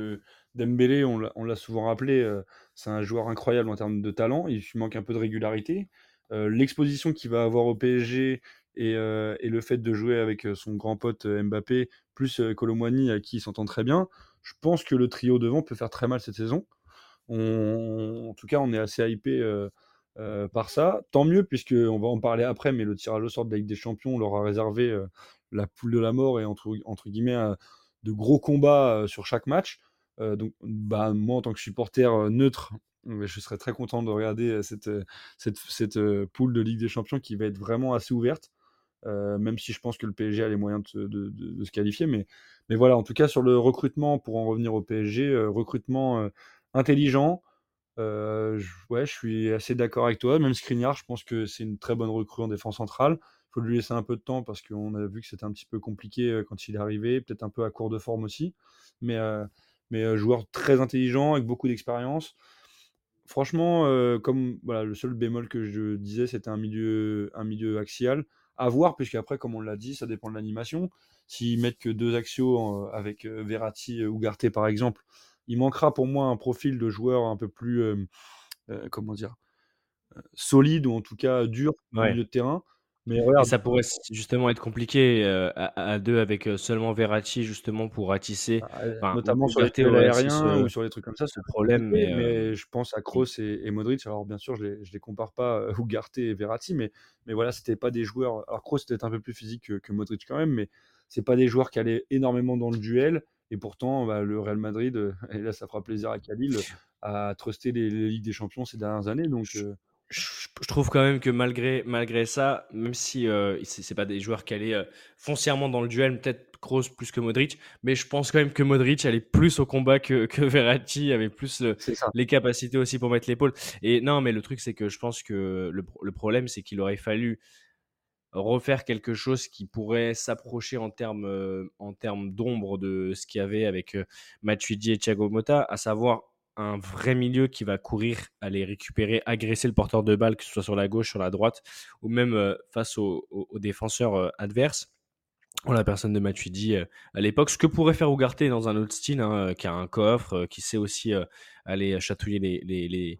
Dembélé, on l'a souvent rappelé, c'est un joueur incroyable en termes de talent, il manque un peu de régularité. L'exposition qu'il va avoir au PSG et, le fait de jouer avec son grand pote Mbappé, plus Colomwani, à qui il s'entend très bien, je pense que le trio devant peut faire très mal cette saison. en tout cas, on est assez hypé par ça. Tant mieux, puisqu'on va en parler après, mais le tirage au sort de la Ligue des Champions, on leur a réservé la poule de la mort et entre, guillemets de gros combats sur chaque match. donc, bah, moi, en tant que supporter neutre, je serais très content de regarder cette poule de Ligue des Champions qui va être vraiment assez ouverte. Même si je pense que le PSG a les moyens de, se qualifier. Mais, voilà, en tout cas, sur le recrutement, pour en revenir au PSG, recrutement intelligent. je, ouais, je suis assez d'accord avec toi. Même Skriniar, je pense que c'est une très bonne recrue en défense centrale faut lui laisser un peu de temps parce qu'on a vu que c'était un petit peu compliqué quand il est arrivé, peut-être un peu à court de forme aussi. Mais, joueur très intelligent, avec beaucoup d'expérience. Franchement, comme le seul bémol que je disais, c'était un milieu axial. À voir, puisqu'après, comme on l'a dit, ça dépend de l'animation. S'ils mettent que deux axiaux avec Verratti ou Garté, par exemple, il manquera pour moi un profil de joueur un peu plus, comment dire, solide ou en tout cas dur au milieu de terrain. Mais ça pourrait justement être compliqué euh, à, deux avec euh, seulement Verratti justement pour ratisser, bah, notamment sur les théories aériens ou sur les trucs comme ça, c'est problème. Mais, euh, je pense à Kroos et, Modric. Alors bien sûr, je les, je les compare pas Ugarte et Verratti, mais, mais voilà, c'était pas des joueurs. Alors Kroos c'était un peu plus physique que, Modric quand même, mais c'est pas des joueurs qui allaient énormément dans le duel. Et pourtant, bah, le Real Madrid, et là ça fera plaisir à Khalil, a trusté les, Ligues des Champions ces dernières années. Donc je, trouve quand même que malgré, malgré ça, même si euh, ce n'est pas des joueurs qui allaient euh, foncièrement dans le duel, peut-être Kroos plus que Modric, mais je pense quand même que Modric allait plus au combat que, que Verratti, avait plus les capacités aussi pour mettre l'épaule. Et non, mais le truc, c'est que je pense que le, le problème, c'est qu'il aurait fallu refaire quelque chose qui pourrait s'approcher en termes euh, en termes d'ombre de ce qu'il y avait avec euh, Matuidi et Thiago Motta, à savoir un vrai milieu qui va courir, aller récupérer, agresser le porteur de balle, que ce soit sur la gauche, sur la droite, ou même euh, face aux, défenseurs adverses. On la personne de Matuidi à l'époque, ce que pourrait faire Ugarte dans un autre style, hein, qui a un coffre, qui sait aussi aller chatouiller les, les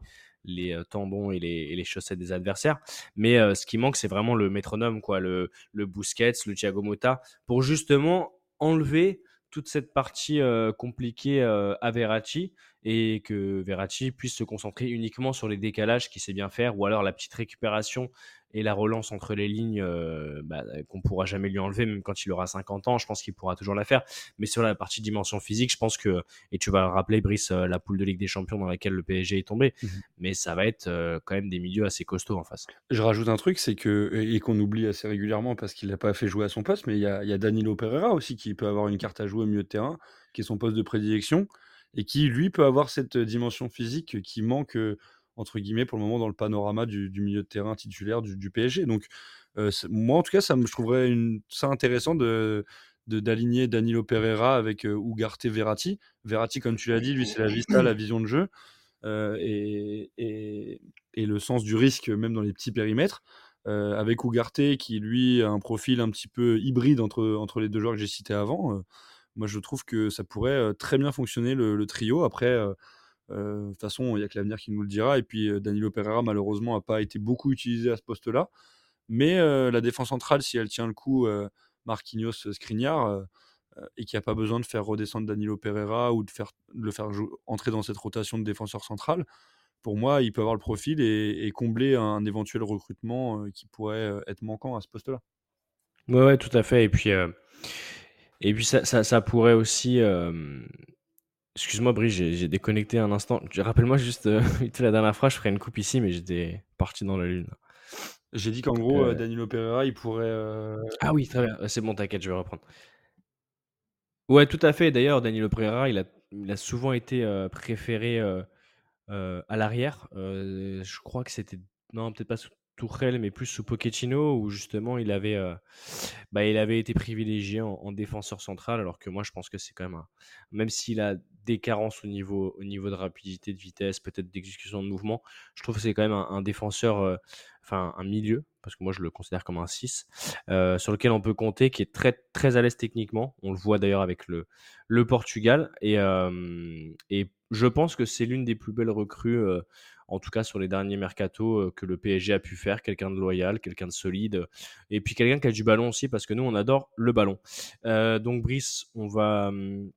euh, et les, chaussettes des adversaires. Mais euh, ce qui manque, c'est vraiment le métronome, le, le Busquets, le Thiago Motta, pour justement enlever toute cette partie euh, compliquée à Verratti et que Verratti puisse se concentrer uniquement sur les décalages qu'il sait bien faire ou alors la petite récupération et la relance entre les lignes euh, bah, qu'on pourra jamais lui enlever, même quand il aura 50 ans. Je pense qu'il pourra toujours la faire. Mais sur la partie dimension physique, je pense que, et tu vas le rappeler, Brice, euh, la poule de Ligue des Champions dans laquelle le PSG est tombé, mmh mais ça va être euh, quand même des milieux assez costauds en face. Je rajoute un truc, c'est que, et qu'on oublie assez régulièrement parce qu'il n'a pas fait jouer à son poste, mais il y a, y a Danilo Pereira aussi qui peut avoir une carte à jouer au milieu de terrain, qui est son poste de prédilection, et qui, lui, peut avoir cette dimension physique qui manque entre guillemets, pour le moment, dans le panorama du, milieu de terrain titulaire du, PSG. Donc, euh, moi, en tout cas, ça me, je trouverais une, ça intéressant de d'aligner Danilo Pereira avec euh, Ugarte Verratti. Verratti, comme tu l'as dit, lui, c'est la vista, la vision de jeu euh, et, et, et, le sens du risque, même dans les petits périmètres. avec Ugarte, qui lui a un profil un petit peu hybride entre, entre les deux joueurs que j'ai cités avant. Moi, je trouve que ça pourrait très bien fonctionner le, trio. Après, euh, de toute façon, il n'y a que l'avenir qui nous le dira. Et puis, euh, Danilo Pereira, malheureusement, n'a pas été beaucoup utilisé à ce poste-là. Mais euh, la défense centrale, si elle tient le coup, Marquinhos, Skriniar, et qu'il n'y a pas besoin de faire redescendre Danilo Pereira ou de faire, le faire entrer dans cette rotation de défenseur central, pour moi, il peut avoir le profil et, combler un, éventuel recrutement qui pourrait être manquant à ce poste-là. Ouais, ouais, tout à fait. Et puis, et puis ça, ça, ça pourrait aussi Excuse-moi, Brice, j'ai déconnecté un instant. Rappelle-moi juste euh, la dernière phrase, je ferai une coupe ici, mais j'étais parti dans la lune. J'ai dit qu'en gros, euh, Danilo Pereira, il pourrait. Euh, ah oui, très bien. C'est bon, t'inquiète, je vais reprendre. Ouais, tout à fait. D'ailleurs, Danilo Pereira, il a, il a souvent été préféré à l'arrière. je crois que c'était. Non, peut-être pas sous Tourelle, mais plus sous Pochettino, où justement il avait, bah, il avait été privilégié en, défenseur central, alors que moi je pense que c'est quand même un, même s'il a des carences au niveau, au niveau de rapidité, de vitesse, peut-être d'exécution de mouvement, je trouve que c'est quand même un, défenseur, enfin un milieu, parce que moi je le considère comme un 6, sur lequel on peut compter, qui est très, très à l'aise techniquement. On le voit d'ailleurs avec le, le Portugal, et, et je pense que c'est l'une des plus belles recrues en tout cas sur les derniers mercato euh, que le PSG a pu faire, quelqu'un de loyal, quelqu'un de solide, et puis quelqu'un qui a du ballon aussi, parce que nous, on adore le ballon. Euh, donc Brice, on va hum,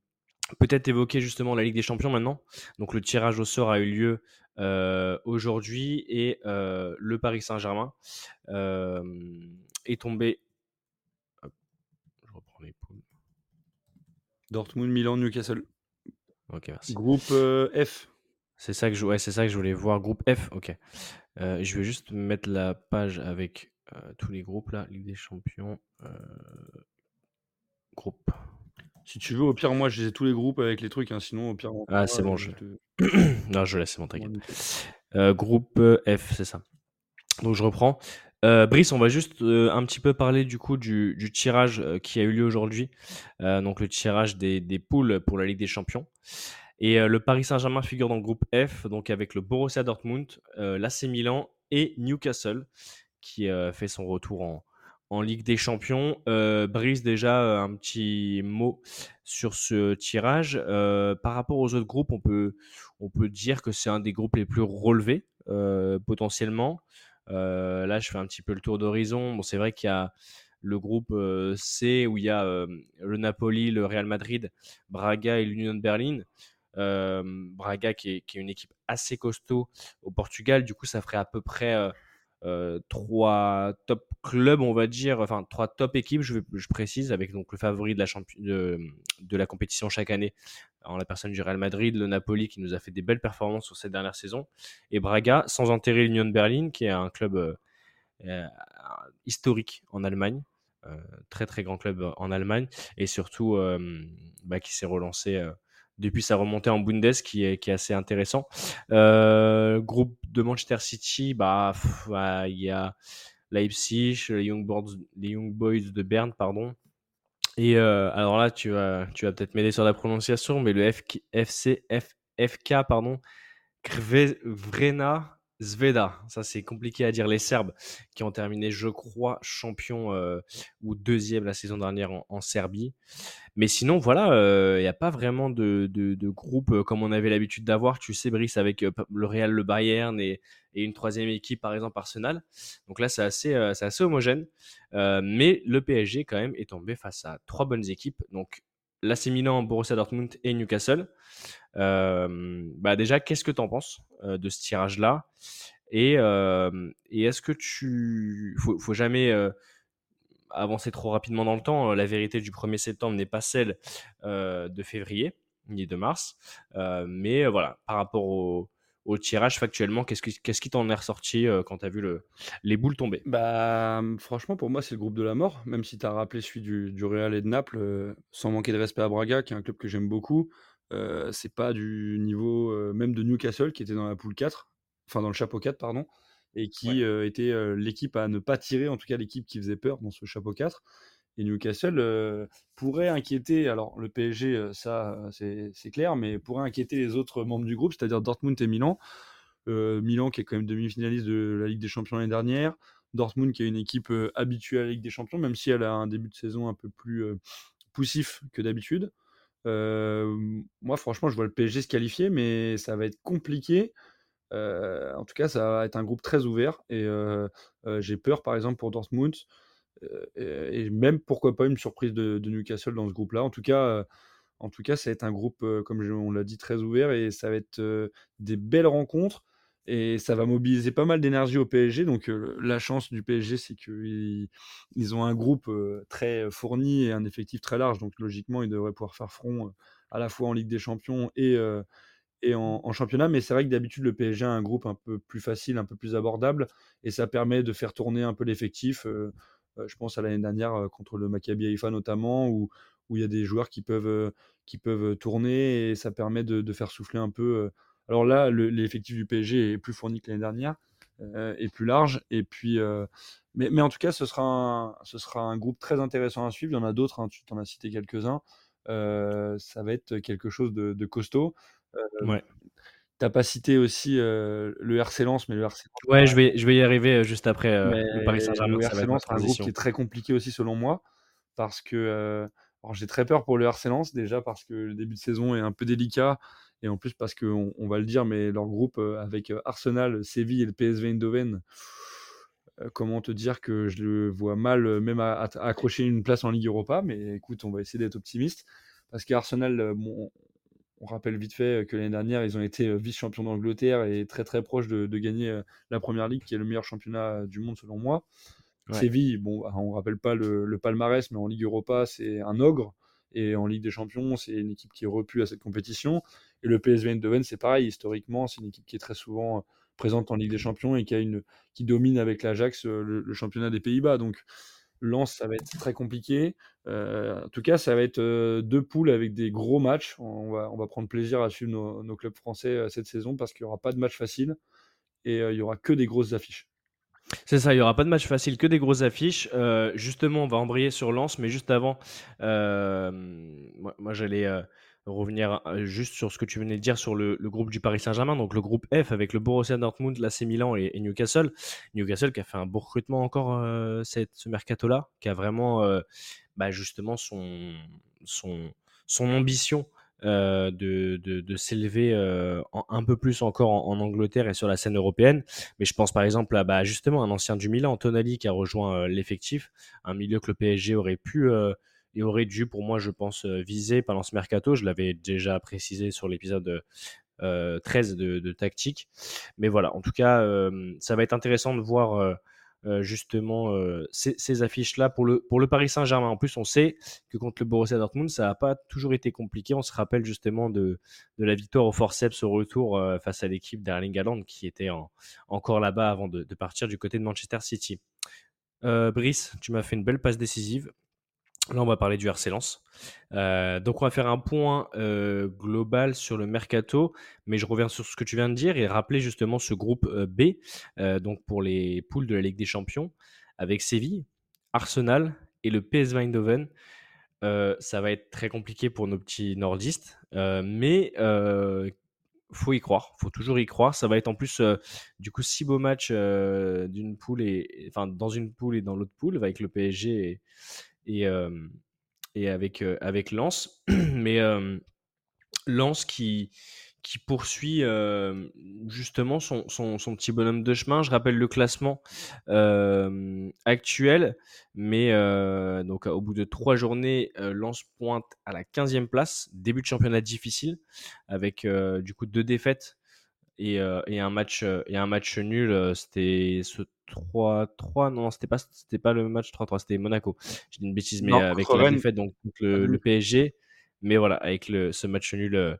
peut-être évoquer justement la Ligue des Champions maintenant. Donc le tirage au sort a eu lieu euh, aujourd'hui et le Paris Saint-Germain est tombé. je reprends les poules. Dortmund, Milan, Newcastle. Ok, merci. Groupe F. C'est ça que je, c'est ça que je voulais voir. Groupe F, ok. Euh, je vais juste mettre la page avec euh, tous les groupes là, Ligue des Champions, euh, groupe. Si tu veux, au pire, moi, j'ai tous les groupes avec les trucs. Hein, sinon, au pire. Ah, c'est bon. Je... non, je laisse, c'est bon, t'inquiète. groupe F, c'est ça. Donc, je reprends. Brice, on va juste un petit peu parler du coup du, tirage qui a eu lieu aujourd'hui. donc, le tirage des, des poules pour la Ligue des Champions. Et euh, le Paris Saint-Germain figure dans le groupe F, donc avec le Borussia Dortmund, euh, l'AC Milan et Newcastle, qui euh, fait son retour en, en Ligue des Champions. Brice, déjà un petit mot sur ce tirage. par rapport aux autres groupes, on peut, dire que c'est un des groupes les plus relevés potentiellement. là, je fais un petit peu le tour d'horizon. C'est vrai qu'il y a le groupe C où il y a le Napoli, le Real Madrid, Braga et l'Union de Berlin. Braga qui est, une équipe assez costaud au Portugal. Du coup, ça ferait à peu près trois top clubs, on va dire, enfin trois top équipes, je, précise, avec donc le favori de la, compétition chaque année, en la personne du Real Madrid, le Napoli qui nous a fait des belles performances sur cette dernière saison, et Braga, sans enterrer l'Union de Berlin, qui est un club historique en Allemagne, très très grand club en Allemagne et surtout bah, qui s'est relancé depuis sa remontée en Bundes qui est, qui est assez intéressant. groupe de Manchester City, bah il y a Leipzig, les Young, Boys, les Young Boys de Berne, pardon. Et alors là, tu vas, tu vas peut-être m'aider sur la prononciation, mais le FC FK, pardon, Vrena Zveda, ça c'est compliqué à dire, les Serbes qui ont terminé, je crois, champion ou deuxième la saison dernière en, Serbie. Mais sinon, voilà, il n'y a pas vraiment de, groupe comme on avait l'habitude d'avoir, tu sais, Brice, avec le Real, le Bayern et, et, une troisième équipe, par exemple Arsenal. Donc là, c'est assez, assez homogène. mais le PSG, quand même, est tombé face à trois bonnes équipes. Donc l'AC Borussia Dortmund et Newcastle. bah déjà, qu'est-ce que tu en penses de ce tirage-là? Et, et est-ce que tu... Faut, faut jamais avancer trop rapidement dans le temps. La vérité du 1er septembre n'est pas celle de février ni de mars. mais voilà, par rapport au, au tirage factuellement, qu'est-ce, qu'est-ce qui t'en est ressorti quand tu as vu le, les boules tomber? Bah, franchement, pour moi, c'est le groupe de la mort, même si tu as rappelé celui du, du Real et de Naples, sans manquer de respect à Braga, qui est un club que j'aime beaucoup. c'est pas du niveau même de Newcastle, qui était dans la poule 4, enfin dans le chapeau 4, pardon, et qui était l'équipe à ne pas tirer, en tout cas l'équipe qui faisait peur dans ce chapeau 4. Et Newcastle pourrait inquiéter, alors le PSG, ça c'est clair, mais pourrait inquiéter les autres membres du groupe, c'est-à-dire Dortmund et Milan. Milan qui est quand même demi-finaliste de la Ligue des Champions l'année dernière. Dortmund qui est une équipe habituée à la Ligue des Champions, même si elle a un début de saison un peu plus poussif que d'habitude. moi, franchement, je vois le PSG se qualifier, mais ça va être compliqué. en tout cas, ça va être un groupe très ouvert et j'ai peur, par exemple, pour Dortmund et même pourquoi pas une surprise de, Newcastle dans ce groupe-là. En tout cas, en tout cas, ça va être un groupe, comme on l'a dit, très ouvert et ça va être des belles rencontres et ça va mobiliser pas mal d'énergie au PSG. Donc la chance du PSG, c'est qu'ils ils ont un groupe très fourni et un effectif très large. Donc logiquement, ils devraient pouvoir faire front à la fois en Ligue des Champions et, et en, championnat. Mais c'est vrai que d'habitude, le PSG a un groupe un peu plus facile, un peu plus abordable et ça permet de faire tourner un peu l'effectif. Euh, je pense à l'année dernière euh, contre le Maccabi Haïfa notamment, où, où il y a des joueurs qui peuvent, euh, qui peuvent tourner et ça permet de, faire souffler un peu. Alors là, l'effectif du PSG est plus fourni que l'année dernière et plus large. Et puis, mais, mais, en tout cas, ce sera, un, ce sera un groupe très intéressant à suivre. Il y en a d'autres, hein, tu t'en as cité quelques-uns. ça va être quelque chose de, de costaud. ouais. T'as pas cité aussi le RC Lens, mais le RC Ouais, je vais, je vais y arriver juste après le Paris Saint-Germain. Le RC Lens, c'est un groupe qui est très compliqué aussi selon moi, parce que j'ai très peur pour le RC Lens déjà parce que le début de saison est un peu délicat et en plus parce qu'on on va le dire, mais leur groupe avec Arsenal, Séville et le PSV Eindhoven, comment te dire que je le vois mal même à, accrocher une place en Ligue Europa, mais écoute, on va essayer d'être optimiste parce qu'Arsenal, bon, on rappelle vite fait que l'année dernière, ils ont été vice-champions d'Angleterre et très très proches de, gagner la Première Ligue, qui est le meilleur championnat du monde selon moi. Séville, bon, bah, on rappelle pas le, palmarès, mais en Ligue Europa, c'est un ogre. Et en Ligue des Champions, c'est une équipe qui est repue à cette compétition. Et le PSV Eindhoven, c'est pareil, historiquement, c'est une équipe qui est très souvent présente en Ligue des Champions et qui, a une, qui domine avec l'Ajax le, le, championnat des Pays-Bas. Donc Lens, ça va être très compliqué. Euh, en tout cas, ça va être euh, deux poules avec des gros matchs. On va, prendre plaisir à suivre nos, clubs français euh, cette saison parce qu'il n'y aura pas de match facile et il n'y aura que des grosses affiches. C'est ça, il n'y aura pas de match facile, que des grosses affiches. justement, on va embrayer sur Lens, mais juste avant, moi j'allais revenir euh, juste sur ce que tu venais de dire sur le, groupe du Paris Saint-Germain, donc le groupe F avec le Borussia Dortmund, l'AC Milan et, Newcastle. Newcastle qui a fait un beau recrutement encore euh, cette, ce mercato-là, qui a vraiment euh, bah, justement son, son, son ambition de, de, s'élever un peu plus encore en, Angleterre et sur la scène européenne. Mais je pense par exemple à bah, justement un ancien du Milan, Tonali, qui a rejoint l'effectif, un milieu que le PSG aurait pu et aurait dû, pour moi, je pense, euh, viser pendant ce mercato. Je l'avais déjà précisé sur l'épisode 13 euh, de, tactique. Mais voilà, en tout cas, euh, ça va être intéressant de voir justement ces, affiches-là pour le, pour le Paris Saint-Germain. En plus, on sait que contre le Borussia Dortmund, ça n'a pas toujours été compliqué. On se rappelle justement de, de la victoire au forceps au retour face à l'équipe d'Erling Haaland qui était encore là-bas avant de, partir du côté de Manchester City. Euh, Brice, tu m'as fait une belle passe décisive. Là, on va parler du RC. Euh, donc, on va faire un point euh, global sur le mercato, mais je reviens sur ce que tu viens de dire et rappeler justement ce groupe euh, B, donc pour les poules de la Ligue des Champions, avec Séville, Arsenal et le PSV Eindhoven. Ça va être très compliqué pour nos petits nordistes, mais faut y croire, faut toujours y croire. Ça va être en plus du coup six beaux matchs d'une poule et dans une poule et dans l'autre poule avec le PSG et, et avec avec Lens, mais Lens qui qui poursuit justement son, son, son petit bonhomme de chemin. Je rappelle le classement actuel, mais donc au bout de trois journées, Lens pointe à la 15e place. Début de championnat difficile avec du coup deux défaites et, et un match et un match nul. C'était ce 3-3. Non, c'était pas c'était pas le match 3-3, c'était Monaco. Je dis une bêtise, mais Non, avec la défaite donc contre le, oui. le PSG. Mais voilà, avec le, ce match nul,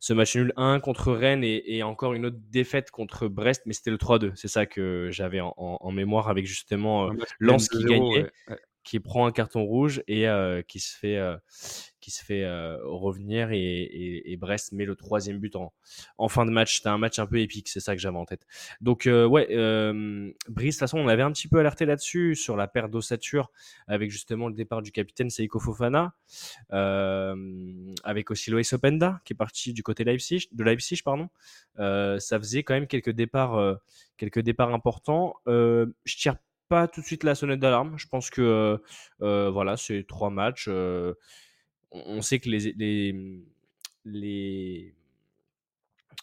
ce match nul 1 contre Rennes et, et encore une autre défaite contre Brest, mais c'était le 3-2. C'est ça que j'avais en, en- en mémoire avec justement Lens qui de 0, gagnait, ouais. qui prend un carton rouge et euh, qui se fait, euh, qui se fait euh, revenir et, Brest met le troisième but en, fin de match. C'était un match un peu épique, c'est ça que j'avais en tête. Donc euh, ouais, euh, Brice, de toute façon, on avait un petit peu alerté là-dessus sur la perte d'ossature avec justement le départ du capitaine Seiko Fofana, euh, avec aussi Loïs Openda qui est parti du côté Leipzig, de Leipzig, pardon. Ça faisait quand même quelques départs, quelques départs importants. Je tire pas tout de suite la sonnette d'alarme. Je pense que voilà, c'est trois matchs. On, on sait que les les les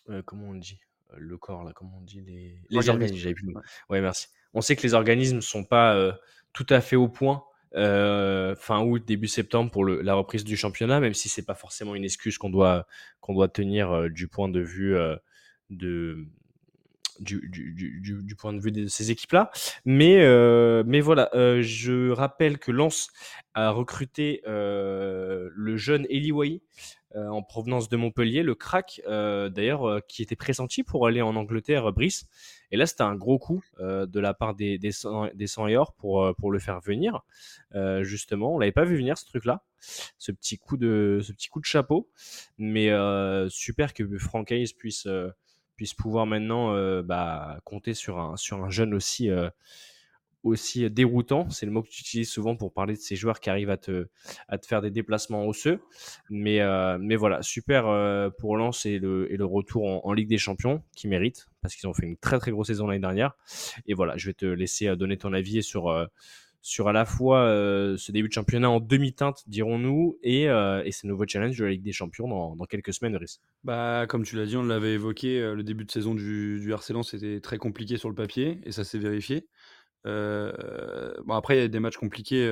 euh, comment on dit Euh, le corps là, comment on dit les les Organisme. organismes. J'avais plus. Ouais. Merci. On sait que les organismes sont pas euh, tout à fait au point euh, fin août, début septembre pour le, la reprise du championnat, même si c'est pas forcément une excuse qu'on doit qu'on doit tenir du point de vue de du, point de vue de ces équipes-là. Mais, euh, mais voilà, euh, je rappelle que Lens a recruté euh, le jeune Eli Wahi euh, en provenance de Montpellier, le crack d'ailleurs qui était pressenti pour aller en Angleterre, Brice. Et là, c'était un gros coup de la part des, des, 100, des 100 et or pour, pour le faire venir. Justement, on l'avait pas vu venir ce truc-là, ce petit coup de, ce petit coup de chapeau. Mais super que Franck Hayes puisse, puisse pouvoir maintenant euh, bah, compter sur un, jeune aussi, euh, aussi déroutant. C'est le mot que tu utilises souvent pour parler de ces joueurs qui arrivent à te, faire des déplacements osseux. Mais, euh, voilà, super pour Lens et le, et le retour en, Ligue des Champions qui mérite parce qu'ils ont fait une très très grosse saison l'année dernière. Et voilà, je vais te laisser donner ton avis sur, sur à la fois euh, ce début de championnat en demi-teinte, dirons-nous, et, euh, et ces nouveaux challenges de la Ligue des Champions dans, dans quelques semaines, Brice. Bah, comme tu l'as dit, on l'avait évoqué, euh, le début de saison du, du RC Lens était très compliqué sur le papier, et ça s'est vérifié. Euh, bon, après, il y a des matchs compliqués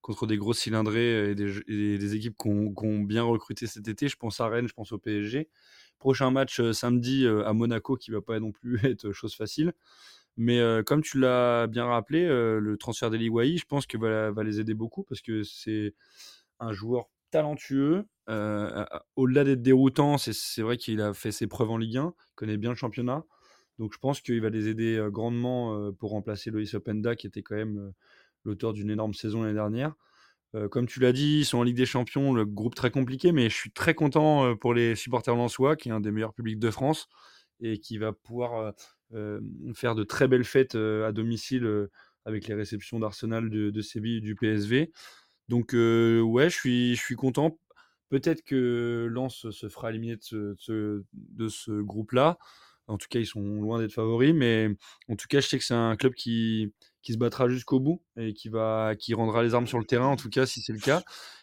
contre des grosses cylindrées et des, des équipes qui ont, bien recruté cet été. Je pense à Rennes, je pense au PSG. Prochain match samedi à Monaco qui va pas non plus être chose facile. Mais euh, comme tu l'as bien rappelé, euh, le transfert d'Eli je pense que va, les aider beaucoup parce que c'est un joueur talentueux. Euh, Au-delà d'être déroutant, c'est- vrai qu'il a fait ses preuves en Ligue 1, il connaît bien le championnat. Donc je pense qu'il va les aider grandement pour remplacer Loïs Openda, qui était quand même l'auteur d'une énorme saison l'année dernière. Comme tu l'as dit, ils sont en Ligue des Champions, le groupe très compliqué, mais je suis très content pour les supporters lensois, qui est un des meilleurs publics de France, et qui va pouvoir faire de très belles fêtes à domicile avec les réceptions d'Arsenal, de, de Séville et du PSV. Donc ouais, je suis, je suis content. Peut-être que Lens se fera éliminer de ce, de ce, de ce groupe-là. En tout cas, ils sont loin d'être favoris, mais en tout cas, je sais que c'est un club qui, qui se battra jusqu'au bout et qui, va, qui rendra les armes sur le terrain, en tout cas, si c'est le cas.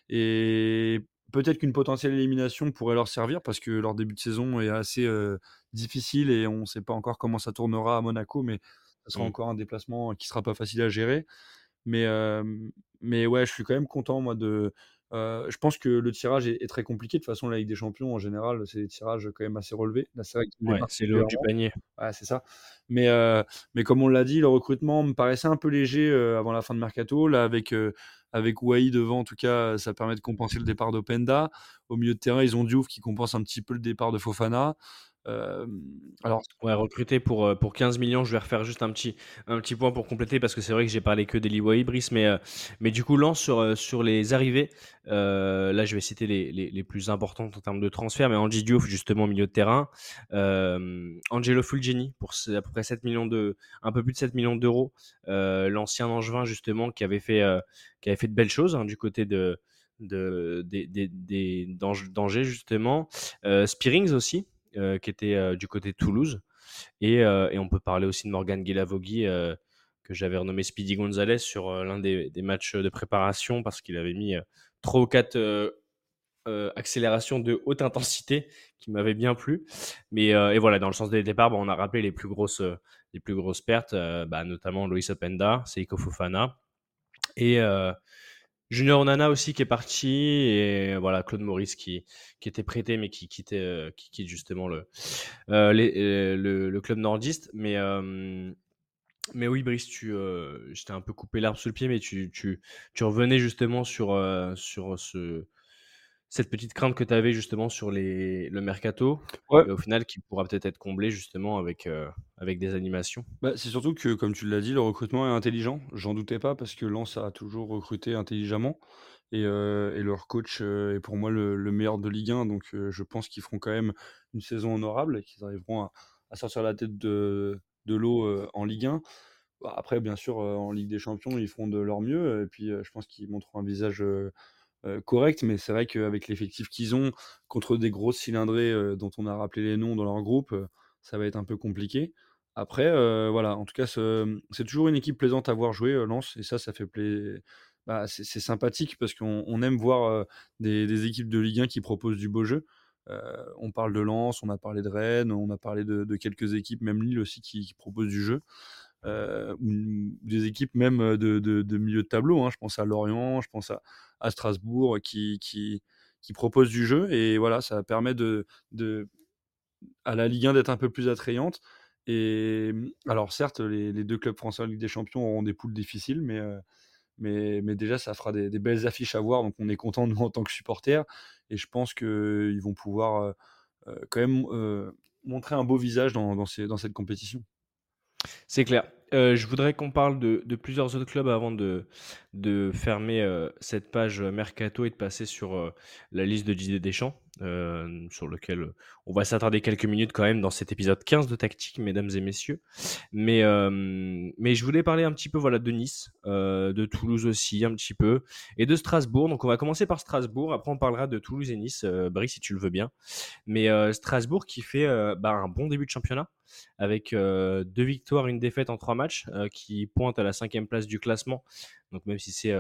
Et peut-être qu'une potentielle élimination pourrait leur servir parce que leur début de saison est assez euh, difficile et on ne sait pas encore comment ça tournera à Monaco, mais ça sera Mm. encore un déplacement qui sera pas facile à gérer. Mais, euh, mais ouais, je suis quand même content, moi, de. Euh, je pense que le tirage est, est très compliqué. De toute façon, la Ligue des Champions, en général, c'est des tirages quand même assez relevés. Là, c'est Ouais, le haut du panier. Ouais, c'est ça. Mais, euh, mais comme on l'a dit, le recrutement me paraissait un peu léger euh, avant la fin de mercato. Là, avec, avec Wai devant, en tout cas, ça permet de compenser le départ d'Openda. Au milieu de terrain, ils ont Diouf qui compense un petit peu le départ de Fofana. Alors, ouais, recruté pour, euh, pour 15 millions, je vais refaire juste un petit, un petit point pour compléter parce que c'est vrai que j'ai parlé que d'Eli Brice, mais, euh, mais du coup, lance sur, euh, sur les arrivées. là, je vais citer les, les, les, plus importantes en termes de transfert, mais Angie Diouf, justement, milieu de terrain. Angelo Fulgini, pour à peu près 7 millions de, un peu plus de 7 millions d'euros. L'ancien Angevin, justement, qui avait fait, qui avait fait de belles choses hein, du côté de, de, des, des, des dangers, justement. Spearings aussi euh, qui était euh, du côté de Toulouse. Et, euh, et, on peut parler aussi de Morgan Guilavogui, que j'avais renommé Speedy Gonzalez sur l'un des, des, matchs de préparation parce qu'il avait mis 3 ou 4 accélérations de haute intensité qui m'avaient bien plu. Mais et voilà, dans le sens des départs, bah, on a rappelé les plus grosses, les plus grosses pertes, bah, notamment Loïs Openda, Seiko Fofana et, Junior Nana aussi qui est parti et voilà Claude Maurice qui, qui était prêté mais qui quittait euh, qui quitte justement le, euh, euh, le, le, club nordiste. Mais mais oui Brice tu j'étais un peu coupé l'arbre sous le pied mais tu, tu, tu revenais justement sur sur ce cette petite crainte que tu avais justement sur les, le mercato, au final qui pourra peut-être être comblé justement avec, euh, avec des animations? Bah, c'est surtout que, comme tu l'as dit, le recrutement est intelligent. J'en doutais pas parce que Lens a toujours recruté intelligemment. Et, euh, et leur coach euh, est pour moi le, meilleur de Ligue 1. Donc je pense qu'ils feront quand même une saison honorable et qu'ils arriveront à, à, sortir la tête de, de l'eau en Ligue 1. Bah, après, bien sûr, en Ligue des Champions, ils feront de leur mieux. Et puis je pense qu'ils montreront un visage euh, correct, mais c'est vrai qu'avec l'effectif qu'ils ont, contre des grosses cylindrées euh, dont on a rappelé les noms dans leur groupe, euh, ça va être un peu compliqué. Après, voilà, en tout cas, c'est toujours une équipe plaisante à voir jouer, Lens, et ça, ça fait plaisir. Bah, c'est sympathique parce qu'on aime voir des, équipes de Ligue 1 qui proposent du beau jeu. on parle de Lens, on a parlé de Rennes, on a parlé de, quelques équipes, même Lille aussi, qui, proposent du jeu. ou des équipes même de, milieu de tableau. Hein. Je pense à Lorient, je pense à, à Strasbourg qui, qui, propose du jeu. Et voilà, ça permet de, de à la Ligue 1 d'être un peu plus attrayante. Et alors certes, les, deux clubs français en Ligue des Champions auront des poules difficiles, mais, mais, mais déjà, ça fera des, belles affiches à voir. Donc on est content, nous, en tant que supporters. Et je pense qu'ils vont pouvoir quand même montrer un beau visage dans, dans cette compétition. C'est clair. Euh, je voudrais qu'on parle de, plusieurs autres clubs avant de, fermer euh, cette page mercato et de passer sur euh, la liste de Didier Deschamps, sur lequel on va s'attarder quelques minutes quand même dans cet épisode 15 de Tactique, mesdames et messieurs. Mais, mais je voulais parler un petit peu voilà, de Nice, de Toulouse aussi un petit peu, et de Strasbourg. Donc on va commencer par Strasbourg, après on parlera de Toulouse et Nice, Brice si tu le veux bien. Mais Strasbourg qui fait bah, un bon début de championnat avec deux victoires, une défaite en trois matchs, qui pointe à la cinquième place du classement. Donc même si c'est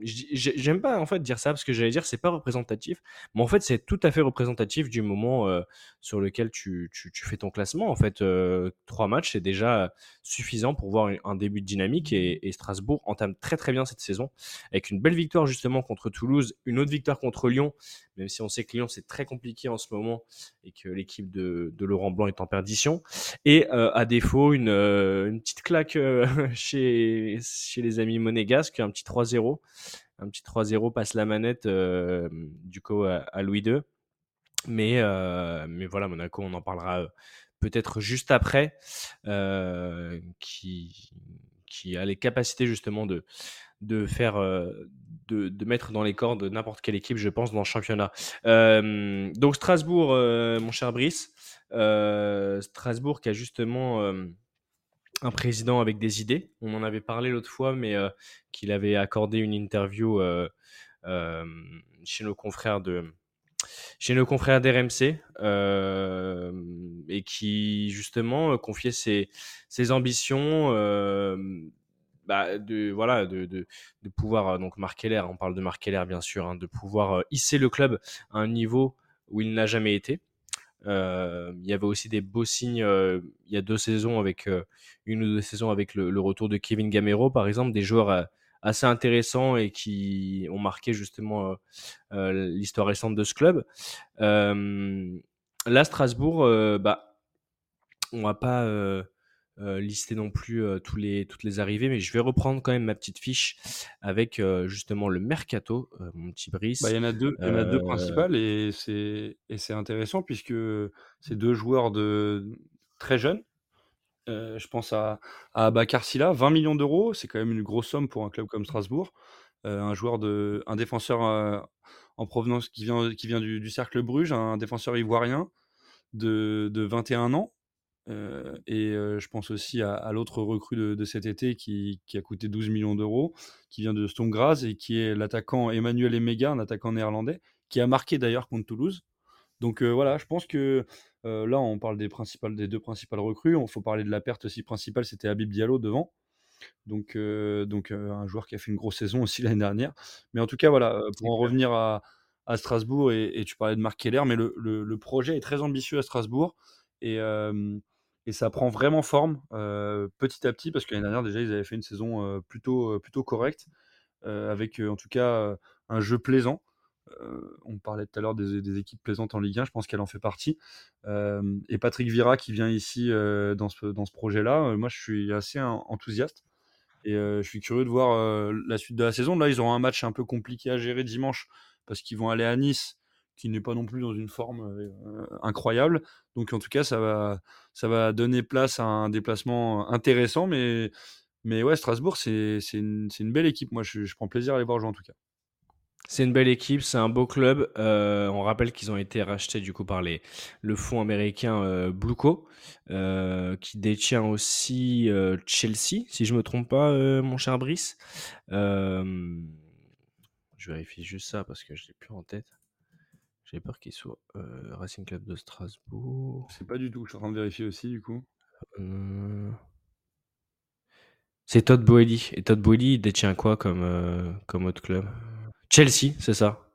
j'aime pas en fait dire ça parce que j'allais dire c'est pas représentatif, mais en fait c'est tout à fait représentatif du moment euh, sur lequel tu, tu, fais ton classement. En fait, euh, trois matchs c'est déjà suffisant pour voir un début de dynamique et, et, Strasbourg entame très très bien cette saison avec une belle victoire justement contre Toulouse, une autre victoire contre Lyon, même si on sait que Lyon c'est très compliqué en ce moment et que l'équipe de, de, Laurent Blanc est en perdition. Et euh, à défaut une, une petite claque chez, chez les amis monégasques, un petit 3-0 un petit 3-0 passe la manette du coup à, Louis II. Mais, mais voilà, Monaco, on en parlera peut-être juste après, qui, qui a les capacités justement de, de faire de, de, mettre dans les cordes n'importe quelle équipe, je pense, dans le championnat. donc Strasbourg, mon cher Brice, Strasbourg qui a justement un président avec des idées. On en avait parlé l'autre fois, mais euh, qu'il avait accordé une interview euh, euh, chez nos confrères de chez nos confrères d'RMC et qui justement confiait ses, ambitions bah, de voilà de, pouvoir donc marquer l'air. On parle de marquer l'air bien sûr, hein, de pouvoir hisser le club à un niveau où il n'a jamais été. Il y avait aussi des beaux signes il y a deux saisons avec une ou deux saisons avec le, retour de Kevin Gamero par exemple, des joueurs assez intéressants et qui ont marqué justement l'histoire récente de ce club. là, Strasbourg, bah, on va pas lister non plus euh, tous les, toutes les arrivées, mais je vais reprendre quand même ma petite fiche avec euh, justement le mercato, euh, mon petit Brice. Bah, il y en a deux, il y en a deux Euh, principales et c'est et c'est intéressant puisque c'est deux joueurs de très jeunes. Euh, je pense à, à Bakar Silla, 20 millions d'euros, c'est quand même une grosse somme pour un club comme Strasbourg. Euh, un joueur de, un défenseur euh, en provenance qui vient, qui vient du, du cercle Bruges, un défenseur ivoirien de, de 21 ans. Euh, et euh, je pense aussi à, à l'autre recrue de, de cet été qui, qui a coûté 12 millions d'euros, qui vient de Ston Graz et qui est l'attaquant Emmanuel Emega, un attaquant néerlandais, qui a marqué d'ailleurs contre Toulouse. Donc euh, voilà, je pense que là, on parle des, principales, des deux principales recrues. Il faut parler de la perte aussi principale, c'était Habib Diallo devant. Donc, donc un joueur qui a fait une grosse saison aussi l'année dernière. Mais en tout cas, voilà, pour en revenir à, à Strasbourg, et, et tu parlais de Marc Keller, mais le, le- le projet est très ambitieux à Strasbourg. Et, et ça prend vraiment forme petit à petit, parce que l'année dernière, déjà, ils avaient fait une saison plutôt, plutôt correcte, avec en tout cas un jeu plaisant. On parlait tout à l'heure des, équipes plaisantes en Ligue 1, je pense qu'elle en fait partie. Et Patrick Vira qui vient ici dans ce, projet-là, moi je suis assez en- enthousiaste. Et je suis curieux de voir la suite de la saison. Là, ils auront un match un peu compliqué à gérer dimanche parce qu'ils vont aller à Nice, qui n'est pas non plus dans une forme euh, incroyable. Donc, en tout cas, ça va, ça va donner place à un déplacement intéressant. Mais, mais ouais, Strasbourg, c'est une, une belle équipe. Moi, je, prends plaisir à les voir jouer en tout cas. C'est une belle équipe, c'est un beau club. Euh, on rappelle qu'ils ont été rachetés du coup par les, le fonds américain euh, Blueco, euh, qui détient aussi euh, Chelsea, si je me trompe pas, euh, mon cher Brice. Euh, je vérifie juste ça parce que je l'ai plus en tête. J'ai peur qu'il soit euh, Racing Club de Strasbourg. Sais pas du tout. Je suis en train de vérifier aussi, du coup. Euh, C'est Todd Boehly. Et Todd Boehly il détient quoi comme, euh, comme autre club? Chelsea, c'est ça?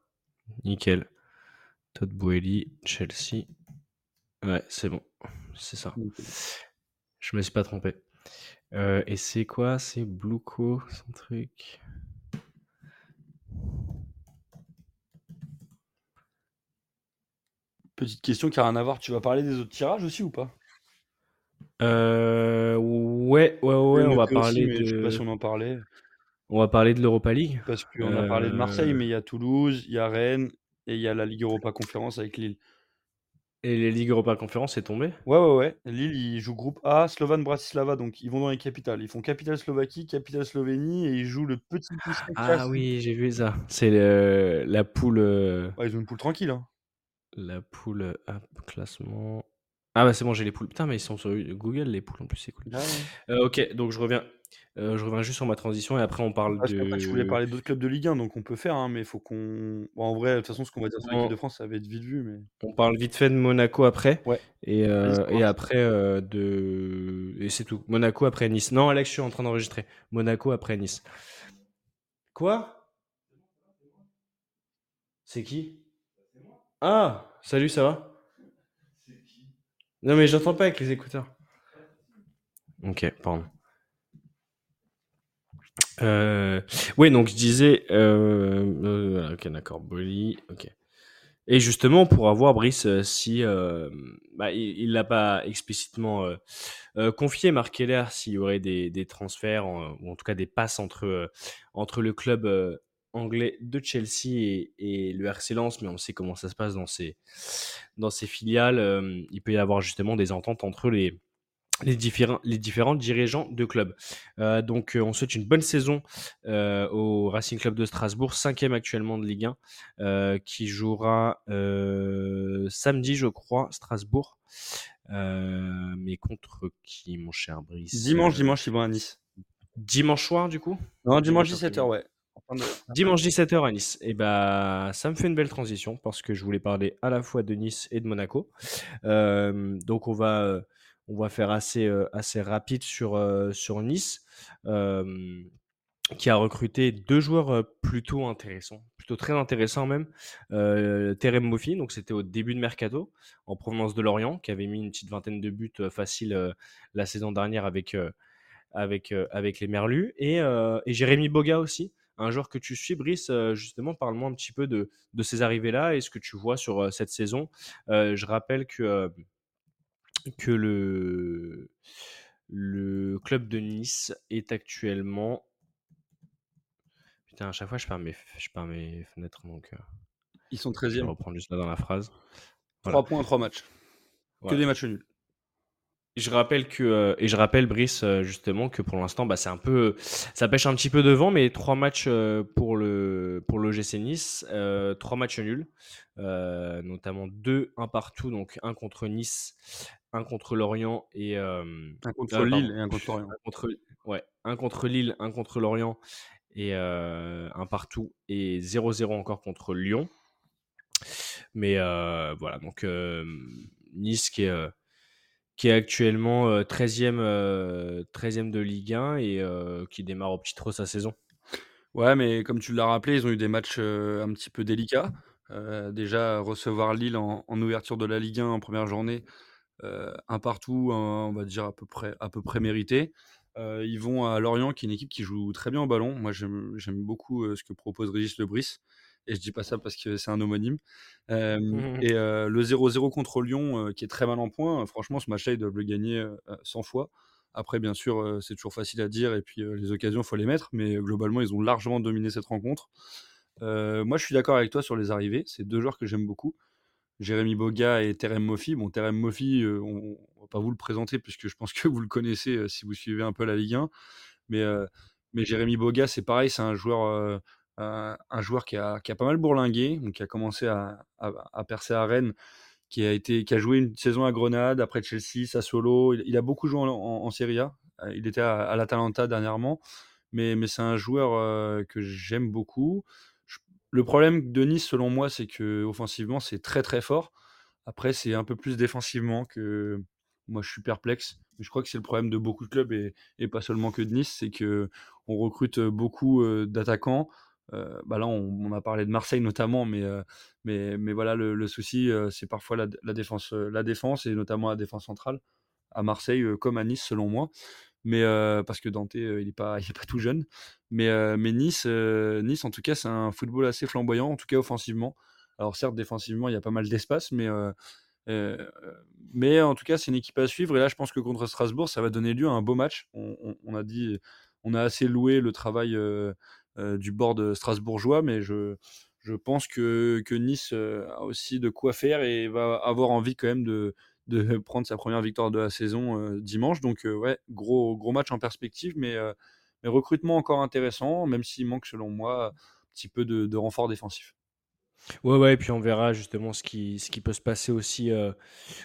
Nickel. Todd Boehly, Chelsea. Ouais, c'est bon. C'est ça. Je me suis pas trompé. Et c'est quoi? C'est Blueco, son truc? Petite question qui a rien à voir. Tu vas parler des autres tirages aussi ou pas? Euh, Ouais, ouais, ouais, on va aussi, parler mais Je sais pas si de. on en parlait. On va parler de l'Europa League. Parce qu'on a parlé de Marseille, Euh, mais il y a Toulouse, il y a Rennes et il y a la Ligue Europa Conférence avec Lille. Et les Ligues Europa Conférence est tombé? Ouais, ouais, ouais. Lille, ils jouent groupe A, Slovan Bratislava, donc ils vont dans les capitales. Ils font capitale Slovaquie, capitale Slovénie et ils jouent le petit Ah classique. oui, j'ai vu ça. C'est le- la poule. euh, Ouais, ils ont une poule tranquille. Hein. La poule hop, classement. Ah bah c'est bon, j'ai les poules. Putain, mais ils sont sur Google, les poules en plus, c'est cool. Ah ouais. Euh, ok, donc je reviens. euh, je reviens juste sur ma transition et après on parle Parce qu'après, tu voulais de. parler d'autres clubs de Ligue 1, donc on peut faire, hein, mais il faut qu'on. Bon, en vrai, de toute façon, ce qu'on va dire sur l'équipe de France, ça va être vite vu, mais. on parle vite fait de Monaco après. Ouais. Et, euh, et après de. Et c'est tout. Monaco après Nice. Non, Alex, je suis en train d'enregistrer. Monaco après Nice. Quoi? C'est qui? Ah Salut, ça va? Non, mais j'entends pas avec les écouteurs. Ok, pardon. Euh, ouais, donc je disais, euh, euh, ok, d'accord, Bolly, ok. Et justement, pour avoir Brice, euh, si euh, bah, il l'a pas explicitement confié, Marc Keller, s'il y aurait des, des transferts ou en tout cas des passes entre entre le club anglais de Chelsea et, et le RC Lens, mais on sait comment ça se passe dans ces dans ces filiales. euh, il peut y avoir justement des ententes entre les les différents, les différents dirigeants de club. Euh, donc, euh, on souhaite une bonne saison euh, au Racing Club de Strasbourg, cinquième actuellement de Ligue 1, euh, qui jouera samedi, je crois, Strasbourg. Mais contre qui, mon cher Brice? Dimanche, dimanche, ils vont à Nice. Dimanche soir, du coup? Non, dimanche Dimanche 17h, ouais. Dimanche 17h à Nice. Et bah, ça me fait une belle transition parce que je voulais parler à la fois de Nice et de Monaco. Euh, donc on va, on va faire assez, euh, assez rapide sur, euh, sur Nice, euh, qui a recruté deux joueurs euh, plutôt intéressants, plutôt très intéressants même. Euh, Terem Moffi, donc c'était au début de mercato, en provenance de Lorient, qui avait mis une petite vingtaine de buts faciles euh, la saison dernière avec, euh, avec, avec les Merlus. Et, et Jérémy Boga aussi, un joueur que tu suis, Brice. euh, justement, parle-moi un petit peu de, de ces arrivées-là et ce que tu vois sur euh, cette saison. Euh, je rappelle que, que le, le club de Nice est actuellement. Putain, à chaque fois, je perds mes, je perds mes fenêtres. Donc, Ils sont je vais 13e. reprendre juste là dans la phrase. 3 Voilà. points, 3 matchs. Que des matchs nuls. Je rappelle que euh, et je rappelle Brice euh, justement que pour l'instant bah, c'est un peu ça pêche un petit peu devant mais trois matchs euh, pour le pour l'OGC Nice euh, trois matchs nuls euh, notamment deux un partout donc un contre Nice un contre Lorient et euh, Un contre Lille pardon, et un contre Lorient. un contre ouais un contre Lille un contre Lorient et un partout et 0-0 encore contre Lyon mais voilà donc Nice qui est qui est actuellement euh, 13e, euh, 13e de Ligue 1 et euh, qui démarre au petit trop sa saison. Ouais, mais comme tu l'as rappelé, ils ont eu des matchs euh, un petit peu délicats. Euh, déjà, recevoir Lille en, ouverture de la Ligue 1 en première journée, euh, un partout, on va dire à peu près, à peu près mérité. Euh, ils vont à Lorient, qui est une équipe qui joue très bien au ballon. Moi, j'aime beaucoup euh, ce que propose Régis Lebris. Et je dis pas ça parce que c'est un homonyme. Euh, et euh, le 0-0 contre Lyon, euh, qui est très mal en point, franchement, ce match-là, ils doivent le gagner euh, 100 fois. Après, bien sûr, c'est toujours facile à dire, et puis les occasions, il faut les mettre, mais globalement, ils ont largement dominé cette rencontre. Moi, je suis d'accord avec toi sur les arrivées. C'est deux joueurs que j'aime beaucoup. Jérémy Boga et Terem Moffi. Bon, Terem Moffi, on ne va pas vous le présenter, puisque je pense que vous le connaissez si vous suivez un peu la Ligue 1. Mais, mais Jérémy Boga, c'est pareil, c'est un joueur, euh, un, joueur qui a, qui a pas mal bourlingué, donc qui a commencé à, à, percer à Rennes, qui a, été, qui a joué une saison à Grenade, après Chelsea, Sassuolo. Il, il a beaucoup joué en, en, Serie A. Euh, Il était à, à l'Atalanta dernièrement, mais, mais c'est un joueur euh, que j'aime beaucoup. Le problème de Nice, selon moi, c'est que offensivement, c'est très très fort. Après, c'est un peu plus défensivement que moi, je suis perplexe. Je crois que c'est le problème de beaucoup de clubs et, et pas seulement que de Nice, c'est que on recrute beaucoup euh, d'attaquants. Euh, bah là, on, a parlé de Marseille notamment, mais, euh, voilà, le, souci, euh, c'est parfois la, défense, et notamment la défense centrale à Marseille comme à Nice, selon moi. Mais parce que Dante, il n'est pas, tout jeune. Mais, mais Nice, en tout cas, c'est un football assez flamboyant, en tout cas offensivement. Alors certes, défensivement, il y a pas mal d'espace, mais, en tout cas, c'est une équipe à suivre. Et là, je pense que contre Strasbourg, ça va donner lieu à un beau match. On, a dit, on a assez loué le travail du board strasbourgeois, mais je, pense que, Nice euh, a aussi de quoi faire et va avoir envie quand même de, prendre sa première victoire de la saison euh, dimanche. Donc, euh, ouais, gros, gros match en perspective, mais, euh, mais recrutement encore intéressant, même s'il manque, selon moi, un petit peu de, de renfort défensif. Ouais, ouais, et puis on verra justement ce qui, ce qui peut se passer aussi euh,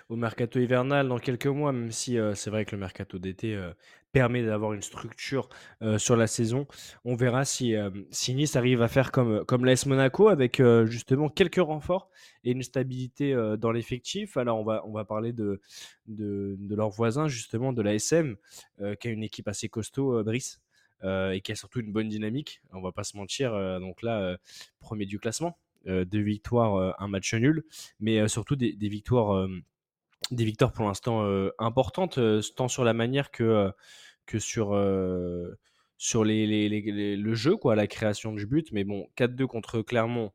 au mercato hivernal dans quelques mois, même si euh, c'est vrai que le mercato d'été euh, permet d'avoir une structure sur la saison. On verra si, si Nice arrive à faire comme, comme l'AS Monaco avec justement quelques renforts et une stabilité dans l'effectif. Alors on va, on va parler de, de, de leurs voisins justement, de l'ASM, qui a une équipe assez costaud, Brice. et qui a surtout une bonne dynamique, on va pas se mentir. donc là, premier du classement, deux victoires, euh, un match nul, mais euh, surtout des, victoires, euh, des victoires pour l'instant euh, importantes, euh, tant sur la manière que, euh, que sur, euh, sur les, le jeu, quoi, la création du but. Mais bon, 4-2 contre Clermont,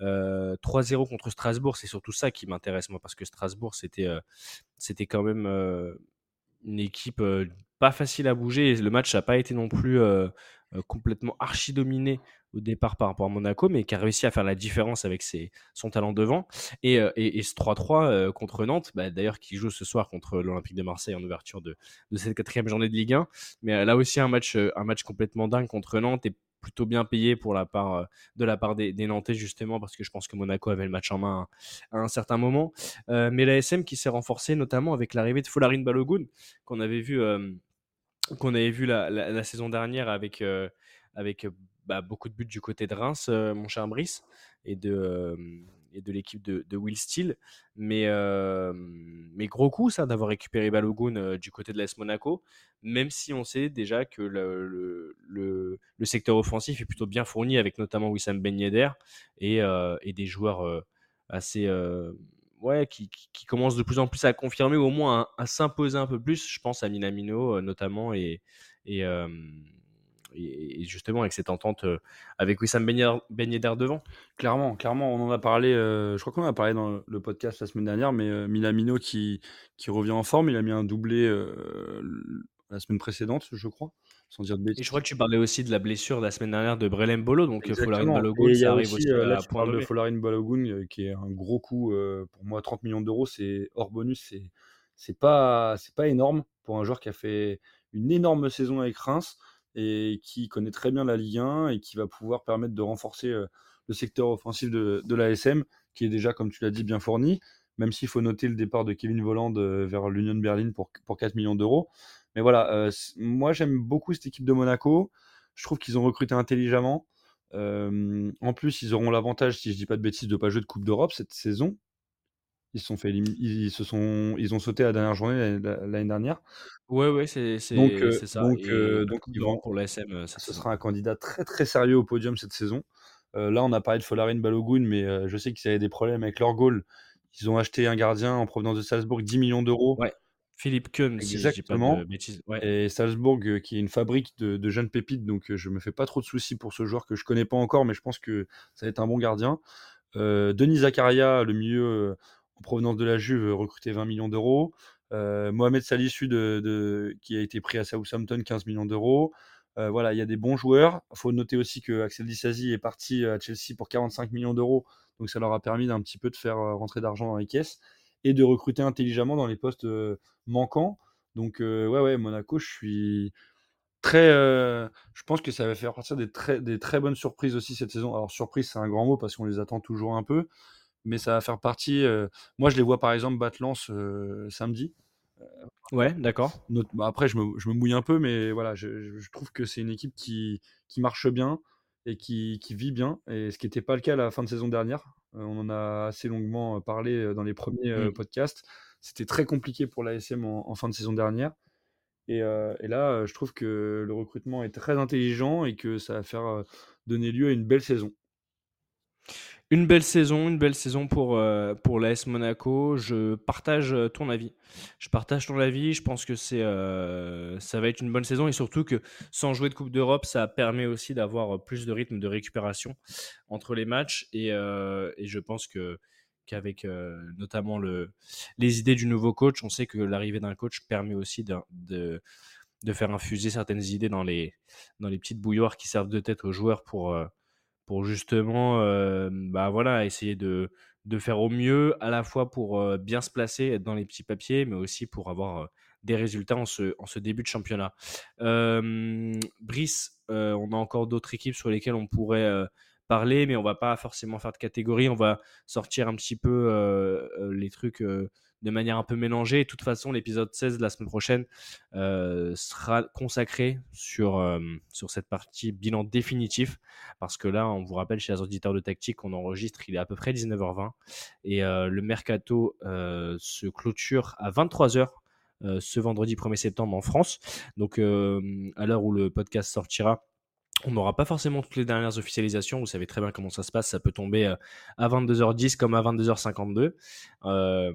euh, 3-0 contre Strasbourg, c'est surtout ça qui m'intéresse, moi, parce que Strasbourg, c'était euh, quand même euh, une équipe euh, pas facile à bouger. Et le match n'a pas été non plus euh, euh, complètement archi dominé au départ par rapport à Monaco, mais qui a réussi à faire la différence avec ses, son talent devant. Et, euh, et, ce 3-3 euh, contre Nantes, bah, d'ailleurs qui joue ce soir contre l'Olympique de Marseille en ouverture de, de cette quatrième journée de Ligue 1. Mais euh, là aussi un match, un match complètement dingue contre Nantes et plutôt bien payé pour la part, de la part des, des Nantais justement parce que je pense que Monaco avait le match en main à, un certain moment. Mais l'ASM qui s'est renforcé notamment avec l'arrivée de Folarin Balogun qu'on avait vu qu'on avait vu la, la- la saison dernière avec, avec bah, beaucoup de buts du côté de Reims, euh, mon cher Brice, et de, euh, de l'équipe de, Will Steele. Mais, euh, mais gros coup, ça, d'avoir récupéré Balogun du côté de l'AS Monaco, même si on sait déjà que le, le, le- secteur offensif est plutôt bien fourni, avec notamment Wissam Ben Yedder et, et des joueurs assez. ouais, qui, qui, de plus en plus à confirmer, ou au moins à, s'imposer un peu plus. Je pense à Minamino notamment, et, et- justement avec cette entente euh, avec Wissam Ben Yedder- devant. Clairement, clairement, on en a parlé, euh, je crois qu'on en a parlé dans le podcast la semaine dernière, mais euh, Minamino qui, qui revient en forme, il a mis un doublé euh, la semaine précédente, je crois, sans dire de bêtises. Et je crois que tu parlais aussi de la blessure la semaine dernière de Brelem Bolo, donc Folarin Exactement. Balogun, il y ça a arrive aussi, aussi là, à tu point parles de. Folarin Balogun, euh, qui est un gros coup euh, pour moi, 30 millions d'euros, c'est hors bonus, c'est c'est pas c'est pas énorme pour un joueur qui a fait une énorme saison avec Reims et qui connaît très bien la Ligue 1 et qui va pouvoir permettre de renforcer euh, le secteur offensif de, de l'ASM, qui est déjà, comme tu l'as dit, bien fourni, même s'il faut noter le départ de Kevin Volland euh, vers l'Union Berlin pour, pour 4 millions d'euros. Mais voilà, euh, moi j'aime beaucoup cette équipe de Monaco. Je trouve qu'ils ont recruté intelligemment. En plus, ils auront l'avantage, si je dis pas de bêtises, de pas jouer de Coupe d'Europe cette saison. Ils se sont fait élim- ils se sont, ils ont sauté la dernière journée l'année dernière. Ouais, ouais, c'est Donc, euh, c'est ça. donc, Et euh, de donc ils vont, pour l'ASM euh, cette ce sera un candidat très très sérieux au podium cette saison. Euh, là, on a parlé de Folarin Balogun, mais euh, je sais qu'ils avaient des problèmes avec leur goal. Ils ont acheté un gardien en provenance de Salzbourg, 10 millions d'euros. Ouais. Philippe Keun, si je dis pas de Exactement. bêtises. Ouais. Et Salzbourg, euh, qui est une fabrique de, de jeunes pépites, donc euh, je me fais pas trop de soucis pour ce joueur que je connais pas encore, mais je pense que ça va être un bon gardien. Euh, Denis Zakaria, le milieu euh, en provenance de la Juve, euh, recruté 20 millions d'euros. Euh, Mohamed Salissu, de, de- qui a été pris à Southampton, 15 millions d'euros. Euh, voilà, il y a des bons joueurs. Il faut noter aussi que Axel Disasi est parti à Chelsea pour 45 millions d'euros, donc ça leur a permis d'un petit peu de faire euh, rentrer d'argent dans les caisses et de recruter intelligemment dans les postes euh, manquants. Donc euh, ouais, ouais, Monaco, je suis très. euh, je pense que ça va faire partir des très, des très bonnes surprises aussi cette saison. Alors surprise, c'est un grand mot parce qu'on les attend toujours un peu, mais ça va faire partie. moi, je les vois par exemple battre Lens samedi. Ouais, d'accord. Bah, après, je me, je me mouille un peu, mais voilà, je, trouve que c'est une équipe qui, qui marche bien et qui, qui vit bien, et ce qui n'était pas le cas à la fin de saison dernière. Euh, on en a assez longuement parlé dans les premiers euh, Mm. podcasts. C'était très compliqué pour l'ASM en, en fin de saison dernière. Et, euh, et là, je trouve que le recrutement est très intelligent et que ça va faire donner lieu à une belle saison. Une belle saison, une belle saison pour, euh, l'AS Monaco. Je partage euh, ton avis. Je partage ton avis. Je pense que c'est, euh, ça va être une bonne saison et surtout que sans jouer de Coupe d'Europe, ça permet aussi d'avoir plus de rythme de récupération entre les matchs. Et, je pense que qu'avec notamment le, les idées du nouveau coach, on sait que l'arrivée d'un coach permet aussi de, faire infuser certaines idées dans les, dans les petites bouilloires qui servent de tête aux joueurs pour, pour justement euh, bah voilà, essayer de, faire au mieux, à la fois pour euh, bien se placer, être dans les petits papiers, mais aussi pour avoir euh, des résultats en ce, en ce début de championnat. Brice, on a encore d'autres équipes sur lesquelles on pourrait parler, mais on va pas forcément faire de catégorie, on va sortir un petit peu les trucs de manière un peu mélangée. De toute façon, l'épisode 16 de la semaine prochaine euh, sera consacré sur, euh, sur cette partie bilan définitif parce que là, on vous rappelle chez les auditeurs de tactique, on enregistre, il est à peu près 19h20 et euh, le mercato se clôture à 23h euh, ce vendredi 1er septembre en France. Donc, à l'heure où le podcast sortira, on n'aura pas forcément toutes les dernières officialisations. Vous savez très bien comment ça se passe. Ça peut tomber à 22h10 comme à 22h52. Euh,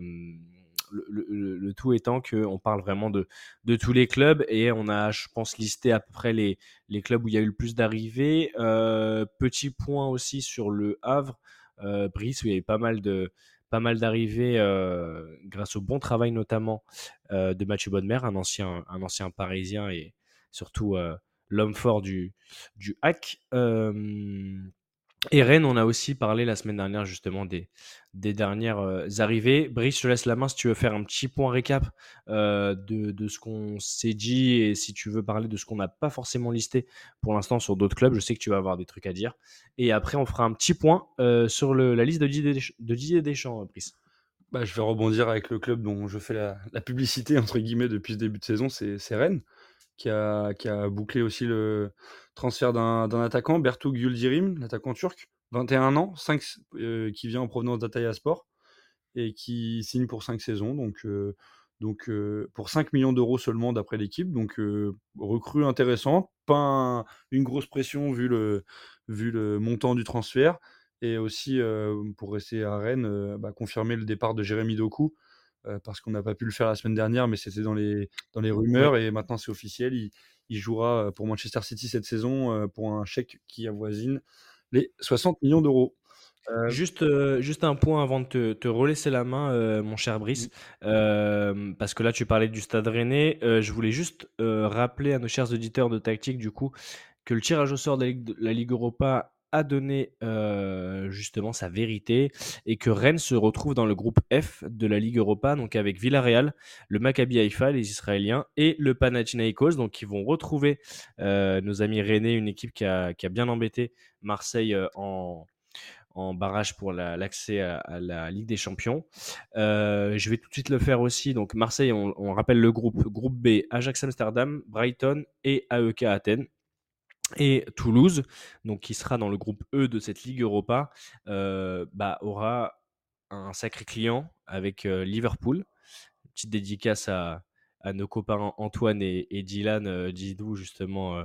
le, tout étant qu'on parle vraiment de, de tous les clubs et on a, je pense, listé à peu près les, les clubs où il y a eu le plus d'arrivées. Euh, petit point aussi sur le Havre, euh, Brice, où il y a eu pas mal de pas mal d'arrivées euh, grâce au bon travail notamment de Mathieu Bonnemer, un ancien, un ancien parisien et surtout l'homme fort du, du hack. Et Rennes, on a aussi parlé la semaine dernière justement des, dernières euh, arrivées. Brice, je te laisse la main si tu veux faire un petit point récap euh, de, ce qu'on s'est dit et si tu veux parler de ce qu'on n'a pas forcément listé pour l'instant sur d'autres clubs. Je sais que tu vas avoir des trucs à dire. Et après, on fera un petit point euh, sur la liste de Didier, Desch- de Didier Deschamps, Brice. Bah, je vais rebondir avec le club dont je fais la, la publicité entre guillemets depuis ce début de saison, c'est Rennes, qui a, qui a bouclé aussi le transfert d'un attaquant, Bertouk Yildirim, l'attaquant turc, 21 ans, 5, euh, qui vient en provenance d'Ataya Sport et qui signe pour 5 saisons, donc, euh, donc euh, pour 5 millions d'euros seulement d'après l'équipe, donc recrue intéressante, pas un- une grosse pression vu le, vu le montant du transfert, et aussi pour rester à Rennes, bah, confirmer le départ de Jérémy Doku, euh, parce qu'on n'a pas pu le faire la semaine dernière, mais c'était dans les, dans les rumeurs, et maintenant c'est officiel, il, il jouera euh, pour Manchester City cette saison euh, pour un chèque qui avoisine les 60 millions d'euros. Euh, Juste, euh, juste un point avant de te, te relaisser la main, euh, mon cher Brice, parce que là tu parlais du Stade Rennais. Je voulais juste rappeler à nos chers auditeurs de tactique du coup que le tirage au sort de la Ligue, de la Ligue Europa a donné euh, justement sa vérité et que Rennes se retrouve dans le groupe F de la Ligue Europa, donc avec Villarreal, le Maccabi Haïfa, les Israéliens, et le Panathinaikos, donc qui vont retrouver euh, nos amis rennais, une équipe qui a, qui a bien embêté Marseille euh, en, en barrage pour la- l'accès à, la Ligue des Champions. Je vais tout de suite le faire aussi. Donc Marseille, on, on rappelle le groupe. Groupe B, Ajax Amsterdam, Brighton et AEK Athènes. Et Toulouse, donc qui sera dans le groupe E de cette Ligue Europa, euh, bah, aura un sacré client avec euh, Liverpool. Petite dédicace à, à nos copains Antoine et, Dylan euh, Didou, justement, euh,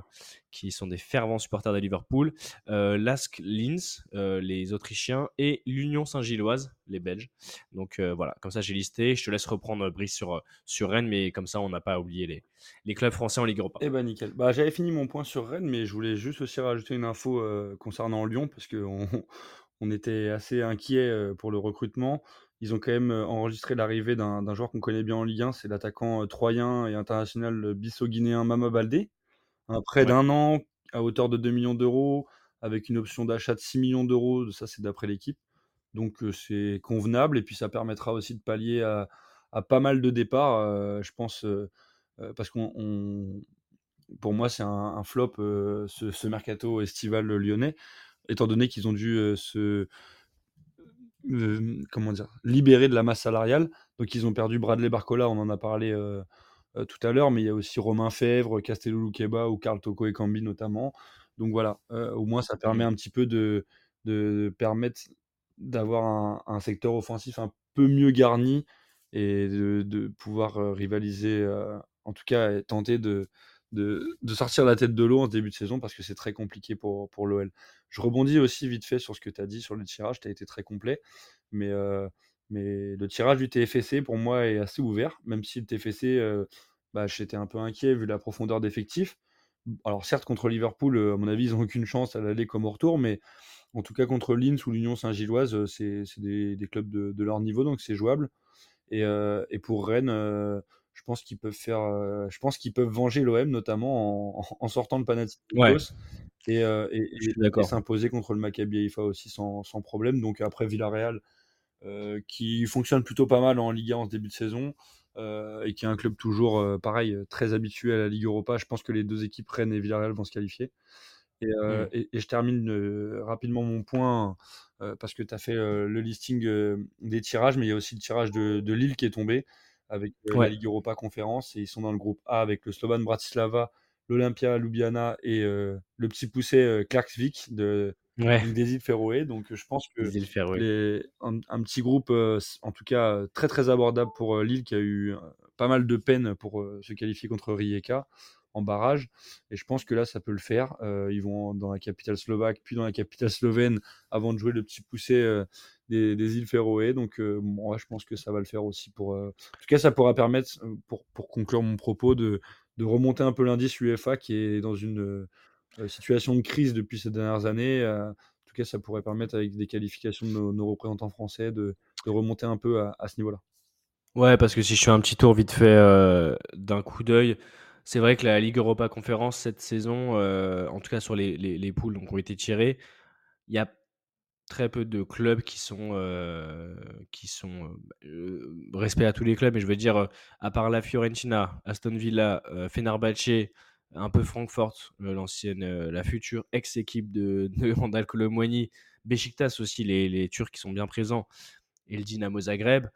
qui sont des fervents supporters de Liverpool. Euh, Lask Linz, euh, les Autrichiens, et l'Union Saint-Gilloise, les Belges. Donc voilà, comme ça j'ai listé. Je te laisse reprendre Brice sur, sur Rennes, mais comme ça on n'a pas oublié les, les clubs français en Ligue Europa. Eh ben nickel. Bah, j'avais fini mon point sur Rennes, mais je voulais juste aussi rajouter une info concernant Lyon, parce qu'on on était assez inquiet pour le recrutement. Ils ont quand même euh, enregistré l'arrivée d'un joueur qu'on connaît bien en Ligue 1, c'est l'attaquant euh, troyen et international bisso-guinéen Mama Baldé. Un prêt Ouais. d'un an à hauteur de 2 millions d'euros, avec une option d'achat de 6 millions d'euros, ça c'est d'après l'équipe. Donc euh, c'est convenable, et puis ça permettra aussi de pallier à, à pas mal de départs, euh, je pense, euh, parce qu'on on- pour moi, c'est un, un flop euh, ce, ce mercato estival lyonnais, étant donné qu'ils ont dû se euh, comment dire libérer de la masse salariale. Donc ils ont perdu Bradley Barcola, on en a parlé euh, euh, tout à l'heure, mais il y a aussi Romain Fèvre, Castello Luqueba ou Carl Toko et Cambi notamment. Donc voilà, au moins ça permet un petit peu de, de permettre d'avoir un, un secteur offensif un peu mieux garni et de, de pouvoir rivaliser, en tout cas tenter de, de, de sortir la tête de l'eau en ce début de saison parce que c'est très compliqué pour, pour l'OL. Je rebondis aussi vite fait sur ce que tu as dit sur le tirage, tu as été très complet, mais, le tirage du TFC pour moi est assez ouvert, même si le TFC, bah, j'étais un peu inquiet vu la profondeur d'effectifs. Alors certes contre Liverpool, à mon avis, ils n'ont aucune chance à l'aller comme au retour, mais en tout cas contre Linz ou l'Union Saint-Gilloise, c'est des, clubs de, leur niveau, donc c'est jouable. Et, pour Rennes, je pense qu'ils peuvent faire, je pense qu'ils peuvent venger l'OM notamment en, sortant le Panathinaikos et, euh, et- et- s'imposer contre le Maccabi Haïfa aussi sans, sans problème. Donc après Villarreal, euh, qui fonctionne plutôt pas mal en Ligue 1 en ce début de saison euh, et qui est un club toujours euh, pareil très habitué à la Ligue Europa. Je pense que les deux équipes Rennes et Villarreal vont se qualifier. Et, euh, Mm. et- et je termine rapidement mon point parce que tu as fait le listing des tirages, mais il y a aussi le tirage de, de Lille qui est tombé avec la. Ligue Europa Conférence et ils sont dans le groupe A avec le Slovan Bratislava, l'Olympia Ljubljana et euh, le petit poussé euh, Klaksvik de, Ouais, des îles Féroé. Donc je pense que les un, un petit groupe, euh, en tout cas euh, très très abordable pour euh, Lille qui a eu euh, pas mal de peine pour euh, se qualifier contre Rijeka en barrage. Et je pense que là, ça peut le faire. Euh, ils vont dans la capitale slovaque, puis dans la capitale slovène avant de jouer le petit poussé euh, des, des îles Féroé. Donc euh, ouais, je pense que ça va le faire aussi. Pour, euh, En tout cas, ça pourra permettre, euh, pour, pour conclure mon propos, de, de remonter un peu l'indice UEFA qui est dans une euh, situation de crise depuis ces dernières années. Euh, en tout cas, ça pourrait permettre, avec des qualifications de nos, représentants français, de, remonter un peu à, ce niveau-là. Ouais, parce que si je fais un petit tour vite fait euh, d'un coup d'œil, c'est vrai que la Ligue Europa Conférence cette saison, en tout cas sur les, les, les poules donc, ont été tirées, il y a très peu de clubs qui sont, euh, qui sont euh, respect à tous les clubs, mais je veux dire, euh, à part la Fiorentina, Aston Villa, euh, un peu Francfort, l'ancienne, la future ex-équipe de, de Randal Colomwani, Besiktas aussi, les, les Turcs qui sont bien présents, et le Dynamo Zagreb.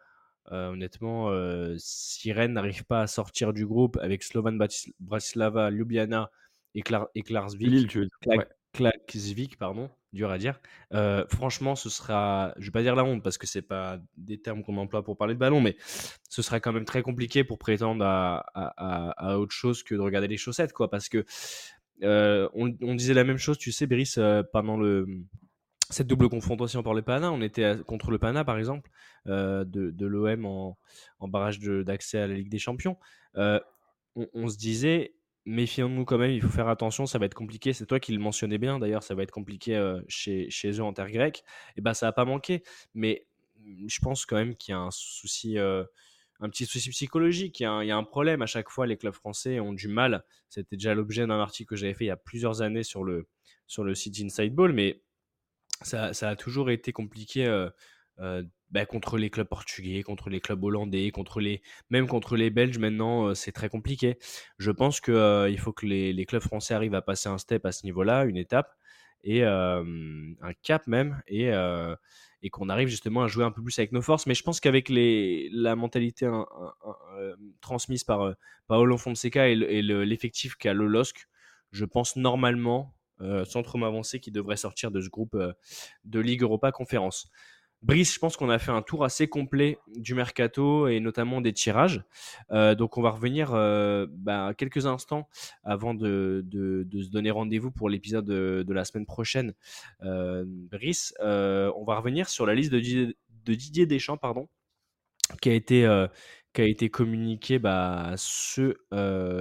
Honnêtement, si Rennes n'arrive pas à sortir du groupe avec Slovan Bratislava, Ljubljana et, Klar et Klarsvik, Lille, tu veux dire. Kla- Ouais. Klaksvik, pardon, dur à dire. Euh, franchement, ce sera, je vais pas dire la honte parce que c'est pas des termes qu'on emploie pour parler de ballon, mais ce sera quand même très compliqué pour prétendre à, autre chose que de regarder les chaussettes, quoi. Parce que euh, on, disait la même chose, tu sais, Brice, euh, pendant le cette double confrontation par le Pana. On était contre le Pana, par exemple, de, l'OM en, barrage d'accès à la Ligue des Champions. On, on se disait, méfions-nous quand même, il faut faire attention, ça va être compliqué. C'est toi qui le mentionnais bien d'ailleurs, ça va être compliqué euh, chez, chez eux en terre grecque. Et ben ça va pas manquer. Mais mm, je pense quand même qu'il y a un souci, euh, un petit souci psychologique. Il y, a un, problème à chaque fois. Les clubs français ont du mal. C'était déjà l'objet d'un article que j'avais fait il y a plusieurs années sur le, sur le site Inside Ball, mais ça, a toujours été compliqué. Euh, bah, contre les clubs portugais, contre les clubs hollandais, contre les, même contre les Belges maintenant, euh, c'est très compliqué. Je pense qu'il euh, il faut que les, les, clubs français arrivent à passer un step à ce niveau-là, une étape, et un cap même, et, et qu'on arrive justement à jouer un peu plus avec nos forces. Mais je pense qu'avec la mentalité un, transmise par Paolo Fonseca et l'effectif qu'a le LOSC, je pense normalement, sans trop m'avancer, qu'il devrait sortir de ce groupe de Ligue Europa Conférence. Brice, je pense qu'on a fait un tour assez complet du mercato et notamment des tirages. Euh, donc on va revenir euh, bah, quelques instants avant de, se donner rendez-vous pour l'épisode de, la semaine prochaine. Euh, Brice, on va revenir sur la liste de Didier, de Didier Deschamps, pardon, qui a été, été communiquée bah, ce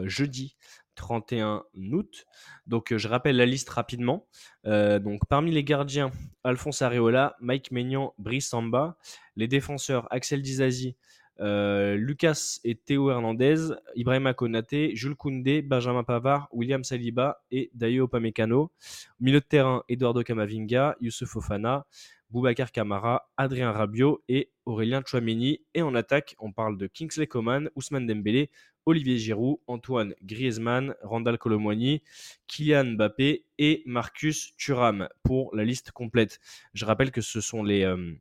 jeudi 31 août. Donc, je rappelle la liste rapidement. Euh, donc, parmi les gardiens, Alphonse Areola, Mike Maignan, Brice Samba. Les défenseurs, Axel Dizazi, euh, Lucas et Théo Hernandez, Ibrahima Konaté, Jules Koundé, Benjamin Pavard, William Saliba et Dayo Upamecano. Au milieu de terrain, Eduardo Camavinga, Youssef Fofana, Boubacar Kamara, Adrien Rabiot et Aurélien Chouameni. Et en attaque, on parle de Kingsley Coman, Ousmane Dembélé, Olivier Giroud, Antoine Griezmann, Randall Colomwani, Kylian Mbappé et Marcus Thuram pour la liste complète. Je rappelle que ce sont les, euh,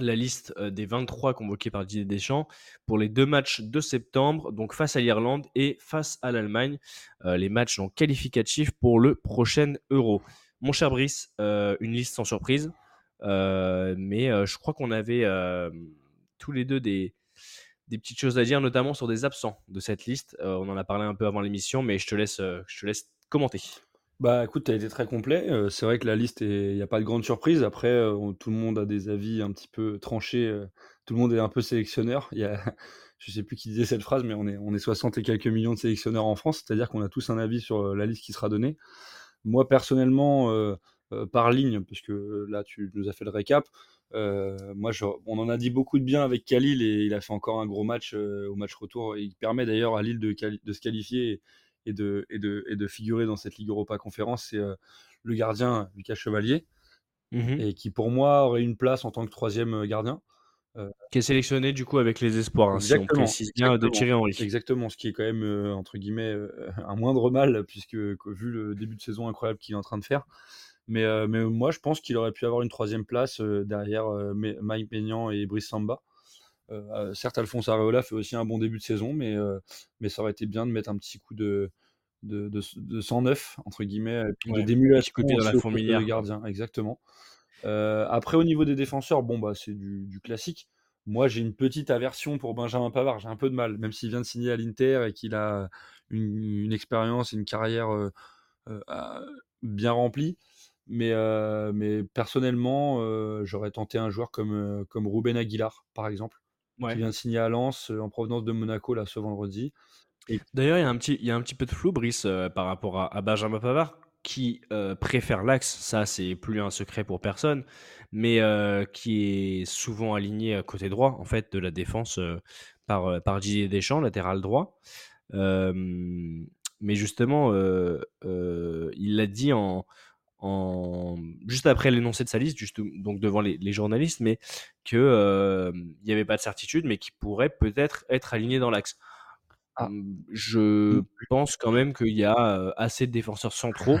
la liste euh, des 23 convoqués par Didier Deschamps pour les deux matchs de septembre, donc face à l'Irlande et face à l'Allemagne, euh, les matchs donc qualificatifs pour le prochain Euro. Mon cher Brice, une liste sans surprise, mais je crois qu'on avait tous les deux des, des petites choses à dire, notamment sur des absents de cette liste. Euh, on en a parlé un peu avant l'émission, mais je te laisse, euh, je te laisse commenter. Bah écoute, tu as été très complet. Euh, c'est vrai que la liste, il n'y a pas de grande surprise. Après, tout le monde a des avis un petit peu tranchés. Tout le monde est un peu sélectionneur. Il y a, je sais plus qui disait cette phrase, mais on est, on est 60 et quelques millions de sélectionneurs en France. C'est-à-dire qu'on a tous un avis sur la liste qui sera donnée. Moi, personnellement, par ligne, puisque là, tu nous as fait le récap, moi, je, on en a dit beaucoup de bien avec Khalil et il a fait encore un gros match euh, au match retour. Il permet d'ailleurs à Lille de, de, se qualifier et de, et, de, et de figurer dans cette Ligue Europa Conférence. C'est euh, le gardien Lucas Chevalier, mmh et qui pour moi aurait une place en tant que troisième gardien. Euh, qui est sélectionné du coup avec les espoirs, hein, si on précise bien de Thierry Henry. Exactement, ce qui est quand même entre guillemets un moindre mal, puisque vu le début de saison incroyable qu'il est en train de faire. Mais, euh, mais moi, je pense qu'il aurait pu avoir une troisième place euh, derrière euh, Mike Maignan et Brice Samba. certes, Alphonse Areola fait aussi un bon début de saison, mais, mais ça aurait été bien de mettre un petit coup de, de, de, de 109, entre guillemets, ouais, de d'émulation côté dans la fourmilière. De gardien, exactement. après, au niveau des défenseurs, bon, bah, c'est du, du, classique. Moi, j'ai une petite aversion pour Benjamin Pavard. J'ai un peu de mal, même s'il vient de signer à l'Inter et qu'il a une, une expérience et une carrière bien remplie. Mais, euh, mais personnellement, euh, j'aurais tenté un joueur comme, euh, comme Ruben Aguilar, par exemple, ouais. qui vient de signer à Lens en provenance de Monaco là, ce vendredi. Et... D'ailleurs, il y, a un petit, il y a un petit peu de flou, Brice, par rapport à, à Benjamin Pavard, qui préfère l'axe, ça c'est plus un secret pour personne, mais qui est souvent aligné à côté droit, en fait, de la défense par, par Didier Deschamps, latéral droit. mais justement, il l'a dit en en, juste après l'énoncé de sa liste, juste, donc devant les, les journalistes, mais qu'il euh, n'y avait pas de certitude, mais qui pourrait peut-être être aligné dans l'axe. Ah. Hum, je pense quand même qu'il y a euh, assez de défenseurs centraux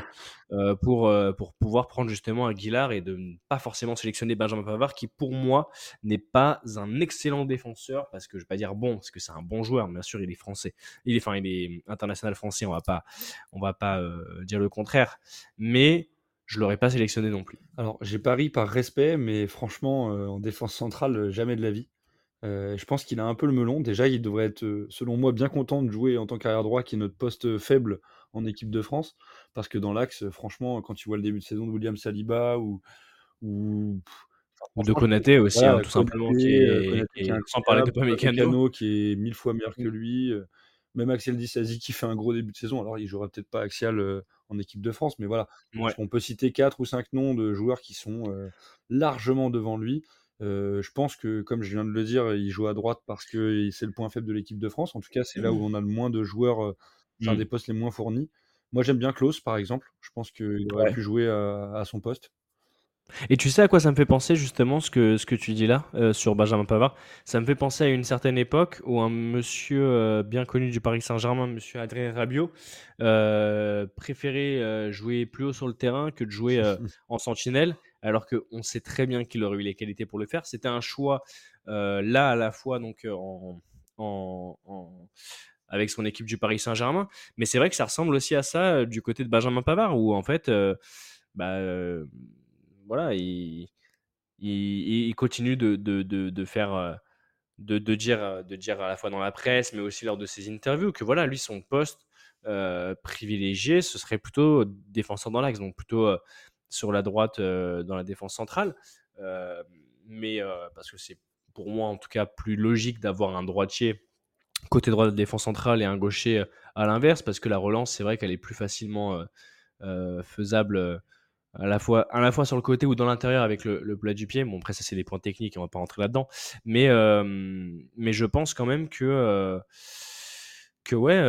euh, pour, euh, pour pouvoir prendre justement Aguilar et de ne pas forcément sélectionner Benjamin Pavard, qui pour moi n'est pas un excellent défenseur, parce que je ne vais pas dire bon, parce que c'est un bon joueur, bien sûr il est français, il est, enfin il est international français, on va pas, on va pas dire le contraire, mais je l'aurais pas sélectionné non plus. Alors, j'ai pari par respect, mais franchement, euh, en défense centrale, jamais de la vie. Euh, je pense qu'il a un peu le melon. Déjà, il devrait être, euh, selon moi, bien content de jouer en tant qu'arrière droit, qui est notre poste faible en équipe de France. Parce que dans l'axe, franchement, quand tu vois le début de saison de William Saliba ou. ou de Konaté aussi, voilà, hein, tout Konaté, simplement, qui est, Konaté, qui est sans parler de Pamecano, qui est mille fois meilleur que lui. même Axel Disasi qui fait un gros début de saison. Alors, il jouera peut-être pas Axial en équipe de France, mais voilà. On peut citer quatre ou cinq noms de joueurs qui sont largement devant lui. je pense que, comme je viens de le dire, il joue à droite parce que c'est le point faible de l'équipe de France. En tout cas, c'est là où on a le moins de joueurs, enfin, mmh. des postes les moins fournis. Moi, j'aime bien Klaus, par exemple. Je pense qu'il aurait pu jouer à, son poste. Et tu sais à quoi ça me fait penser justement ce que, ce que tu dis là euh, sur Benjamin Pavard? Ça me fait penser à une certaine époque où un monsieur euh, bien connu du Paris Saint-Germain, monsieur Adrien Rabiot, euh, préférait jouer plus haut sur le terrain que de jouer en sentinelle, alors qu'on sait très bien qu'il aurait eu les qualités pour le faire. C'était un choix là à la fois donc en, en, avec son équipe du Paris Saint-Germain. Mais c'est vrai que ça ressemble aussi à ça du côté de Benjamin Pavard, où en fait, bah, voilà, il, continue de, faire. De, de, dire, de dire à la fois dans la presse, mais aussi lors de ses interviews, que voilà, lui, son poste privilégié, ce serait plutôt défenseur dans l'axe, donc plutôt sur la droite dans la défense centrale. mais parce que c'est pour moi, en tout cas, plus logique d'avoir un droitier côté droit de défense centrale et un gaucher euh, à l'inverse, parce que la relance, c'est vrai qu'elle est plus facilement euh, euh, faisable à la, fois, à la fois sur le côté ou dans l'intérieur avec le, plat du pied. Bon, après, ça, c'est des points techniques, on va pas rentrer là-dedans. Mais, mais je pense quand même que, que ouais,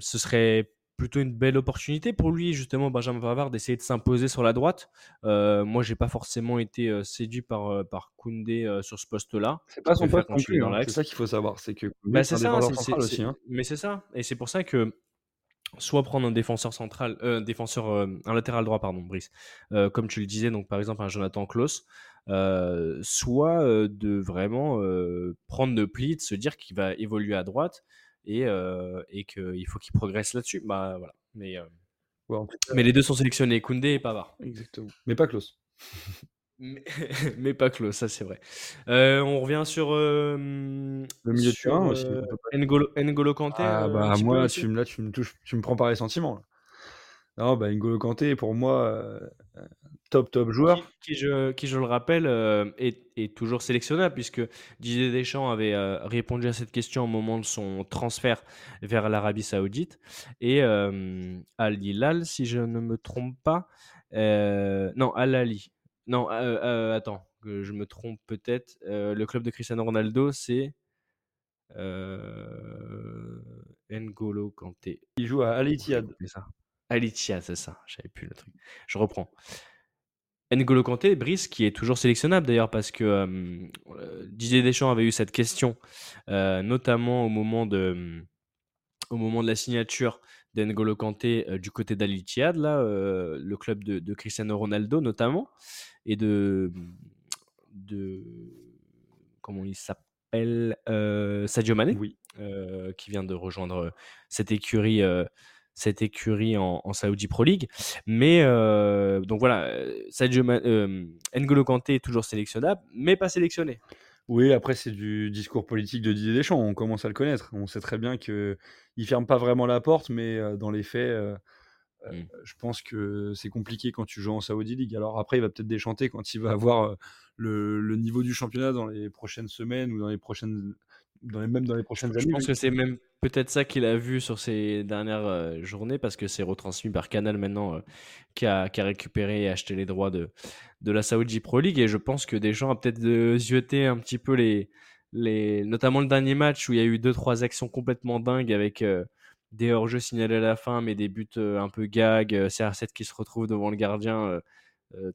ce serait plutôt une belle opportunité pour lui, justement, Benjamin Pavard, d'essayer de s'imposer sur la droite. Euh, moi, j'ai pas forcément été euh, séduit par, euh, par Koundé euh, sur ce poste-là. C'est pas son poste non plus, hein. c'est ça qu'il faut savoir. C'est que bah, c'est ça, aussi. Hein. Mais c'est ça. Et c'est pour ça que soit prendre un défenseur central, défenseur, un latéral droit, pardon, Brice, comme tu le disais, donc par exemple un Jonathan Klaus, soit de vraiment prendre de pli, de se dire qu'il va évoluer à droite et, euh, et qu'il faut qu'il progresse là-dessus. Bah, voilà. Mais, euh, mais les deux sont sélectionnés, Koundé et Pavard. Exactement. Mais pas Klaus. mais, pas Klaus, ça c'est vrai. Euh, on revient sur le milieu de terrain aussi. N'Golo, N'Golo Kanté. Ah bah moi, tu, là, tu me touches, tu me prends par les sentiments. Là. Non, bah N'Golo Kanté, pour moi, top, top joueur. Qui, je, qui je le rappelle, euh, est, toujours sélectionnable, puisque Didier Deschamps avait euh, répondu à cette question au moment de son transfert vers l'Arabie Saoudite. Et euh, Al Hilal, si je ne me trompe pas. non, Al Ali. Non, attends, que je me trompe peut-être. le club de Cristiano Ronaldo, c'est. N'Golo Kanté. Il joue à Al Ittihad. Al Ittihad, c'est ça. J'avais plus le truc. Je reprends. N'Golo Kanté, Brice, qui est toujours sélectionnable d'ailleurs, parce que euh, Didier Deschamps avait eu cette question, euh, notamment au moment de, au moment de la signature d'N'Golo Kanté euh, du côté d'Al Ittihad, là, le club de, Cristiano Ronaldo notamment, et de, de comment il s'appelle, Sadio Mané, oui. qui vient de rejoindre cette écurie cette écurie en, Saudi Pro League. Mais euh, donc voilà, euh, Sadio euh, N'Golo Kanté est toujours sélectionnable, mais pas sélectionné. Oui, après c'est du discours politique de Didier Deschamps, on commence à le connaître. On sait très bien qu'il ne ferme pas vraiment la porte, mais dans les faits, mmh. je pense que c'est compliqué quand tu joues en Saudi League. Alors après, il va peut-être déchanter quand il va avoir le, le, niveau du championnat dans les prochaines semaines ou dans les prochaines dans les, même dans les prochaines années. Je pense que c'est même peut-être ça qu'il a vu sur ces dernières euh, journées parce que c'est retransmis par Canal maintenant euh, qui, a, qui, a, récupéré et acheté les droits de, de la Saudi Pro League et je pense que des gens ont peut-être zioté un petit peu les, les notamment le dernier match où il y a eu deux trois actions complètement dingues avec euh, des hors-jeux signalés à la fin mais des buts un peu gag CR7 qui se retrouve devant le gardien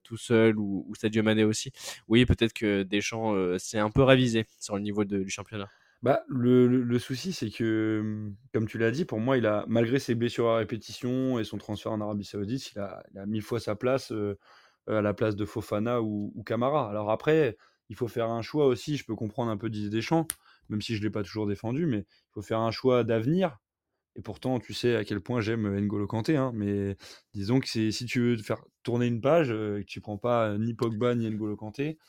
tout seul ou, ou Sadio Mané aussi oui peut-être que Deschamps s'est un peu ravisé sur le niveau de, du championnat bah, le le souci, c'est que, mmh, comme tu l'as dit, pour moi, il a malgré ses blessures à répétition et son transfert en Arabie Saoudite, il a il a 1000 fois sa place, à la place de Fofana ou ou Camara. Alors après, il faut faire un choix aussi, je peux comprendre un peu Didier Deschamps, même si je ne l'ai pas toujours défendu, mais il faut faire un choix d'avenir et pourtant, tu sais à quel point j'aime, N'Golo Kanté, hein, mais disons que si tu veux faire tourner une page, et que tu prends pas ni Pogba ni N'Golo Kanté,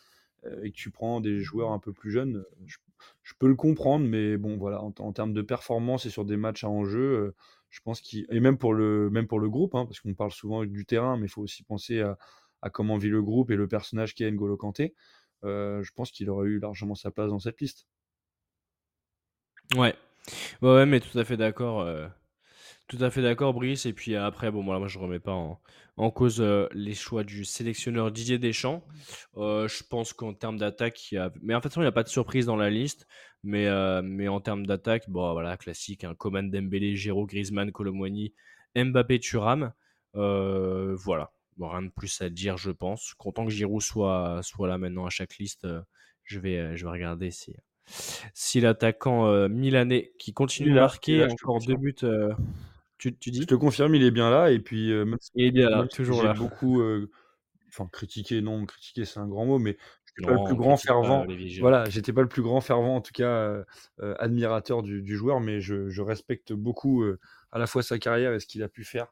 et que tu prends des joueurs un peu plus jeunes, je peux le comprendre, mais bon, voilà, en, termes de performance et sur des matchs à enjeu, euh, je pense qu'il. Et même pour le, même pour le groupe, hein, parce qu'on parle souvent du terrain, mais il faut aussi penser à, comment vit le groupe et le personnage qui est N'Golo Kanté. Euh, je pense qu'il aurait eu largement sa place dans cette liste. Ouais, Ouais, ouais, mais tout à fait d'accord. euh, tout à fait d'accord, Brice. Et puis après, bon, voilà, moi, je remets pas en, en cause euh, les choix du sélectionneur Didier Deschamps. Euh, je pense qu'en termes d'attaque, il y a... mais en fait, il n'y a pas de surprise dans la liste. Mais, euh, mais en termes d'attaque, bon, voilà, classique, un Coman Dembélé, Giroud, Griezmann, Colomwani, Mbappé, Thuram. Voilà, bon, rien de plus à dire, je pense. Content que Giroud soit, soit là maintenant à chaque liste. je, vais, je vais regarder si, si l'attaquant milanais qui continue de marquer encore deux buts. Euh, tu, tu dis? Je te confirme, il est bien là. Et puis, euh, même Il est bien là, toujours là. beaucoup, euh, enfin, critiqué, non, critiqué, c'est un grand mot, mais j'étais pas le plus grand pas fervent. Voilà, j'étais pas le plus grand fervent, en tout cas, euh, euh, admirateur du, du joueur, mais je, je respecte beaucoup euh, à la fois sa carrière et ce qu'il a pu faire.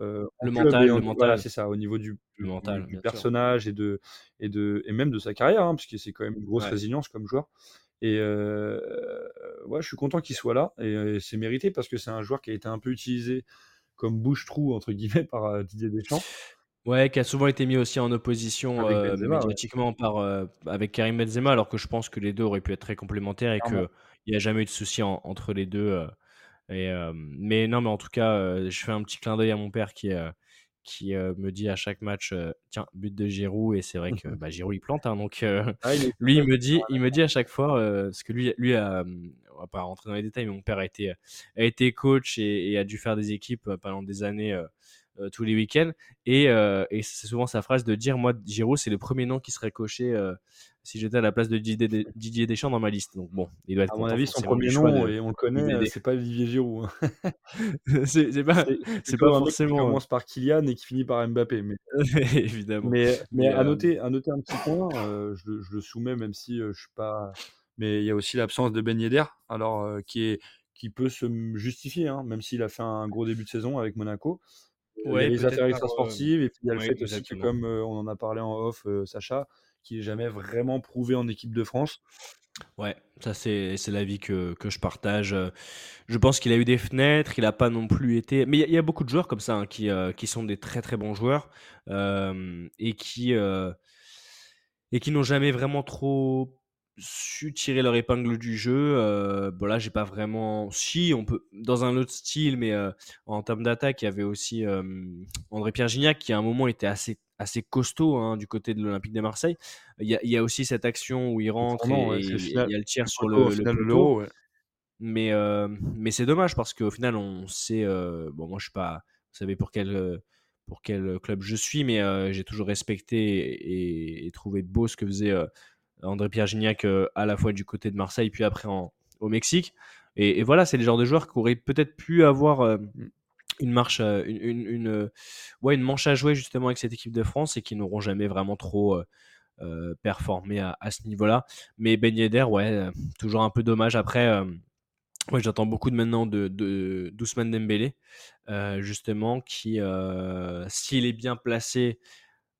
euh, Le mental, le Voilà, mental. c'est ça, au niveau du, Le du- mental, du sûr. personnage et, de, et, de, et même de sa carrière, hein, parce que c'est quand même une grosse Ouais. résilience comme joueur. Et euh, ouais, je suis content qu'il soit là, et, c'est mérité parce que c'est un joueur qui a été un peu utilisé comme bouche-trou, entre guillemets, par euh, Didier Deschamps. Ouais, qui a souvent été mis aussi en opposition Avec euh, ouais. médiatiquement par, euh, avec Karim Benzema, alors que je pense que les deux auraient pu être très complémentaires et qu'il n'y a jamais eu de souci en- entre les deux. et, mais non, mais en tout cas, je fais un petit clin d'œil à mon père qui, euh, qui me dit à chaque match Tiens, but de Giroud. Et c'est vrai que bah, Giroud, il plante. hein, donc, Ah, il est- lui, il me dit, il me dit à chaque fois, parce que lui, lui a, on va pas rentrer dans les détails, mais mon père a été, a été coach et, et a dû faire des équipes pendant des années tous les week-ends. Et, euh, et c'est souvent sa phrase de dire Moi, Giroud, c'est le premier nom qui serait coché euh, si j'étais à la place de Didier, Deschamps dans ma liste. Donc bon, il doit être À mon avis, son premier nom, de- et on le connaît, euh, c'est pas Olivier Giroud. hein. c'est pas, C'est c'est plutôt pas un qui forcément. euh, commence par Kylian et qui finit par Mbappé. Mais, évidemment. mais, à, euh, noter, à noter un petit point, euh, je, le- je le soumets même si euh, je suis pas. Mais il y a aussi l'absence de Ben Yedder, alors euh, qui est qui peut se justifier, hein, même s'il a fait un gros début de saison avec Monaco. Euh, il y Ouais, a les affaires extrasportives et puis il y a le fait aussi que, comme euh, on en a parlé en off, euh, Sacha, qui n'est jamais vraiment prouvé en équipe de France. Ouais, ça c'est c'est l'avis que, que je partage. Euh, Je pense qu'il a eu des fenêtres, il n'a pas non plus été. Mais il y, a- il y a beaucoup de joueurs comme ça hein, qui, euh, qui sont des très très bons joueurs euh, et qui, euh, et qui n'ont jamais vraiment trop su tirer leur épingle du jeu. Euh, bon là, j'ai pas vraiment. Si, on peut dans un autre style, mais euh, en termes d'attaque, il y avait aussi euh, André-Pierre Gignac qui à un moment était assez assez costaud hein, du côté de l'Olympique de Marseille. Il y, a, il y a aussi cette action où il rentre et, il y a le tir sur le, final ouais. Mais, euh, mais c'est dommage parce qu'au final, on sait. bon, moi, je suis pas. Vous savez pour quel, pour quel club je suis, mais j'ai toujours respecté et, et trouvé beau ce que faisait euh, André-Pierre Gignac euh, à la fois du côté de Marseille, puis après en, au Mexique. Et, et voilà, c'est les genres de joueurs qui auraient peut-être pu avoir euh, une marche, euh, une, une, une, ouais, une manche à jouer justement avec cette équipe de France et qui n'auront jamais vraiment trop. euh, performé à, à ce niveau-là. Mais Ben Yedder, ouais, toujours un peu dommage. Après, euh, ouais, j'attends beaucoup de maintenant de, de d'Ousmane Dembélé, euh, justement, qui, s'il est bien placé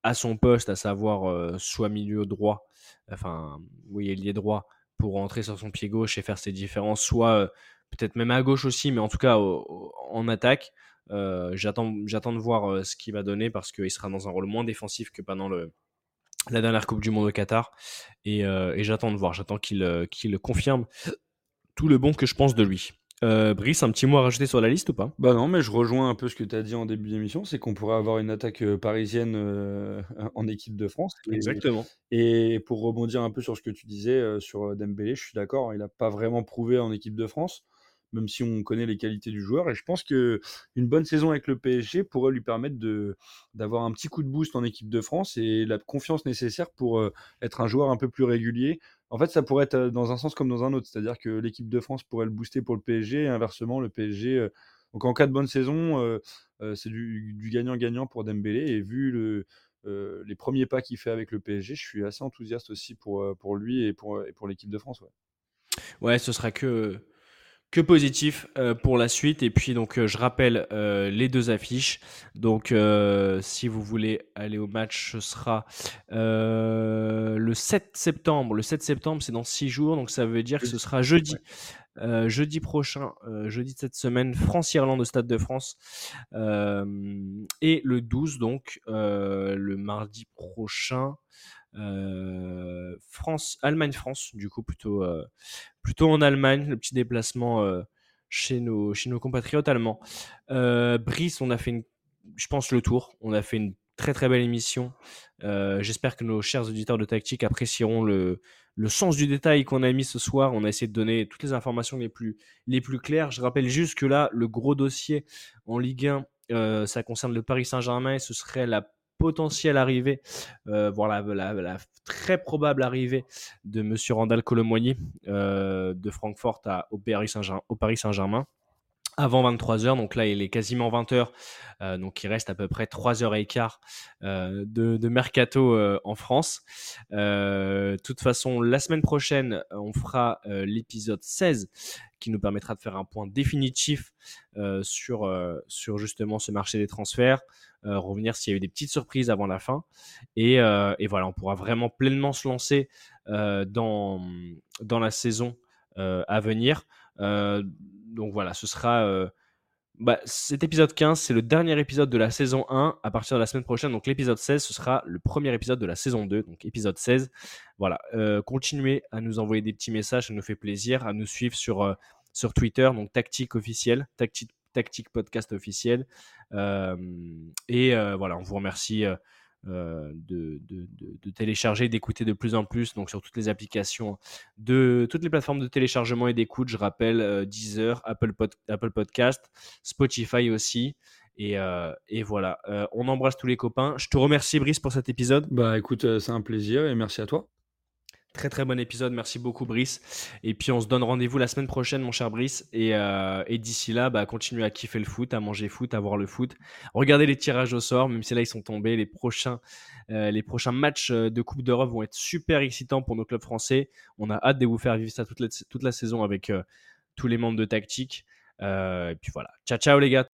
à son poste, à savoir soit milieu droit, enfin, oui, ailier droit, pour rentrer sur son pied gauche et faire ses différences, soit peut-être même à gauche aussi, mais en tout cas en attaque. J'attends, de voir ce qu'il va donner parce qu'il sera dans un rôle moins défensif que pendant la dernière Coupe du Monde au Qatar. Et, j'attends de voir, j'attends qu'il confirme tout le bon que je pense de lui. Euh, Brice, un petit mot à rajouter sur la liste ou pas? Bah non, mais je rejoins un peu ce que tu as dit en début d'émission, c'est qu'on pourrait avoir une attaque euh, parisienne euh, en équipe de France. Et, Exactement. et pour rebondir un peu sur ce que tu disais euh, sur Dembélé, je suis d'accord, il n'a pas vraiment prouvé en équipe de France, même si on connaît les qualités du joueur. Et je pense que une bonne saison avec le PSG pourrait lui permettre d'avoir un petit coup de boost en équipe de France et la confiance nécessaire pour euh, être un joueur un peu plus régulier. En fait, ça pourrait être euh, dans un sens comme dans un autre, c'est-à-dire que l'équipe de France pourrait le booster pour le PSG et inversement, le PSG. euh, donc en cas de bonne saison, c'est du gagnant-gagnant pour Dembélé. Et vu le, les premiers pas qu'il fait avec le PSG, je suis assez enthousiaste aussi pour, pour lui et pour, et pour l'équipe de France. Ouais. Ouais, ce sera que, que positif euh, pour la suite. Et puis, donc, euh, je rappelle euh, les deux affiches. Donc, si vous voulez aller au match, ce sera le 7 septembre. Le 7 septembre, c'est dans 6 jours. Donc, ça veut dire que ce sera jeudi. Jeudi prochain, jeudi de cette semaine, France-Irlande au Stade de France. Et le 12, donc, le mardi prochain, euh, France, Allemagne-France, du coup plutôt, euh, plutôt en Allemagne, le petit déplacement euh, chez, nos, chez nos compatriotes allemands. Brice, on a fait, une, je pense, le tour. On a fait une très très belle émission. J'espère que nos chers auditeurs de tactique apprécieront le, le sens du détail qu'on a mis ce soir. On a essayé de donner toutes les informations les plus, les plus claires. Je rappelle juste que là, le gros dossier en Ligue 1, ça concerne le Paris Saint-Germain et ce serait la potentielle arrivée, euh, voire la, très probable arrivée de M. Randall Colomoigny euh, de Francfort à, au Paris Saint-Germain avant 23h. Donc là, il est quasiment 20h. Euh, donc il reste à peu près 3h15 euh, de, mercato euh, en France. De toute façon, la semaine prochaine, on fera l'épisode 16 qui nous permettra de faire un point définitif sur, sur justement ce marché des transferts. revenir s'il y a eu des petites surprises avant la fin. Et, et voilà, on pourra vraiment pleinement se lancer dans, dans la saison à venir donc voilà, ce sera. Euh, bah, cet épisode 15, c'est le dernier épisode de la saison 1 à partir de la semaine prochaine. Donc l'épisode 16, ce sera le premier épisode de la saison 2, donc épisode 16. Voilà, euh, continuez à nous envoyer des petits messages, ça nous fait plaisir, à nous suivre sur, euh, Twitter, donc Tactique officiel, Tactique, Tactique Podcast officiel. et voilà, on vous remercie euh, de, télécharger, d'écouter de plus en plus, donc sur toutes les applications de toutes les plateformes de téléchargement et d'écoute. Je rappelle euh, Deezer, Apple, Apple Podcast, Spotify aussi. Et, euh, et voilà, on embrasse tous les copains. Je te remercie Brice pour cet épisode. Bah écoute, c'est un plaisir et merci à toi. Très très bon épisode, merci beaucoup Brice. Et puis on se donne rendez-vous la semaine prochaine mon cher Brice. Et, euh, et d'ici là, bah, continuez à kiffer le foot, à manger foot, à voir le foot. Regardez les tirages au sort, même si là ils sont tombés. Les prochains, euh, les prochains matchs euh, de Coupe d'Europe vont être super excitants pour nos clubs français. On a hâte de vous faire vivre ça toute la, toute la saison avec tous les membres de Tactique. et puis voilà, ciao ciao les gars.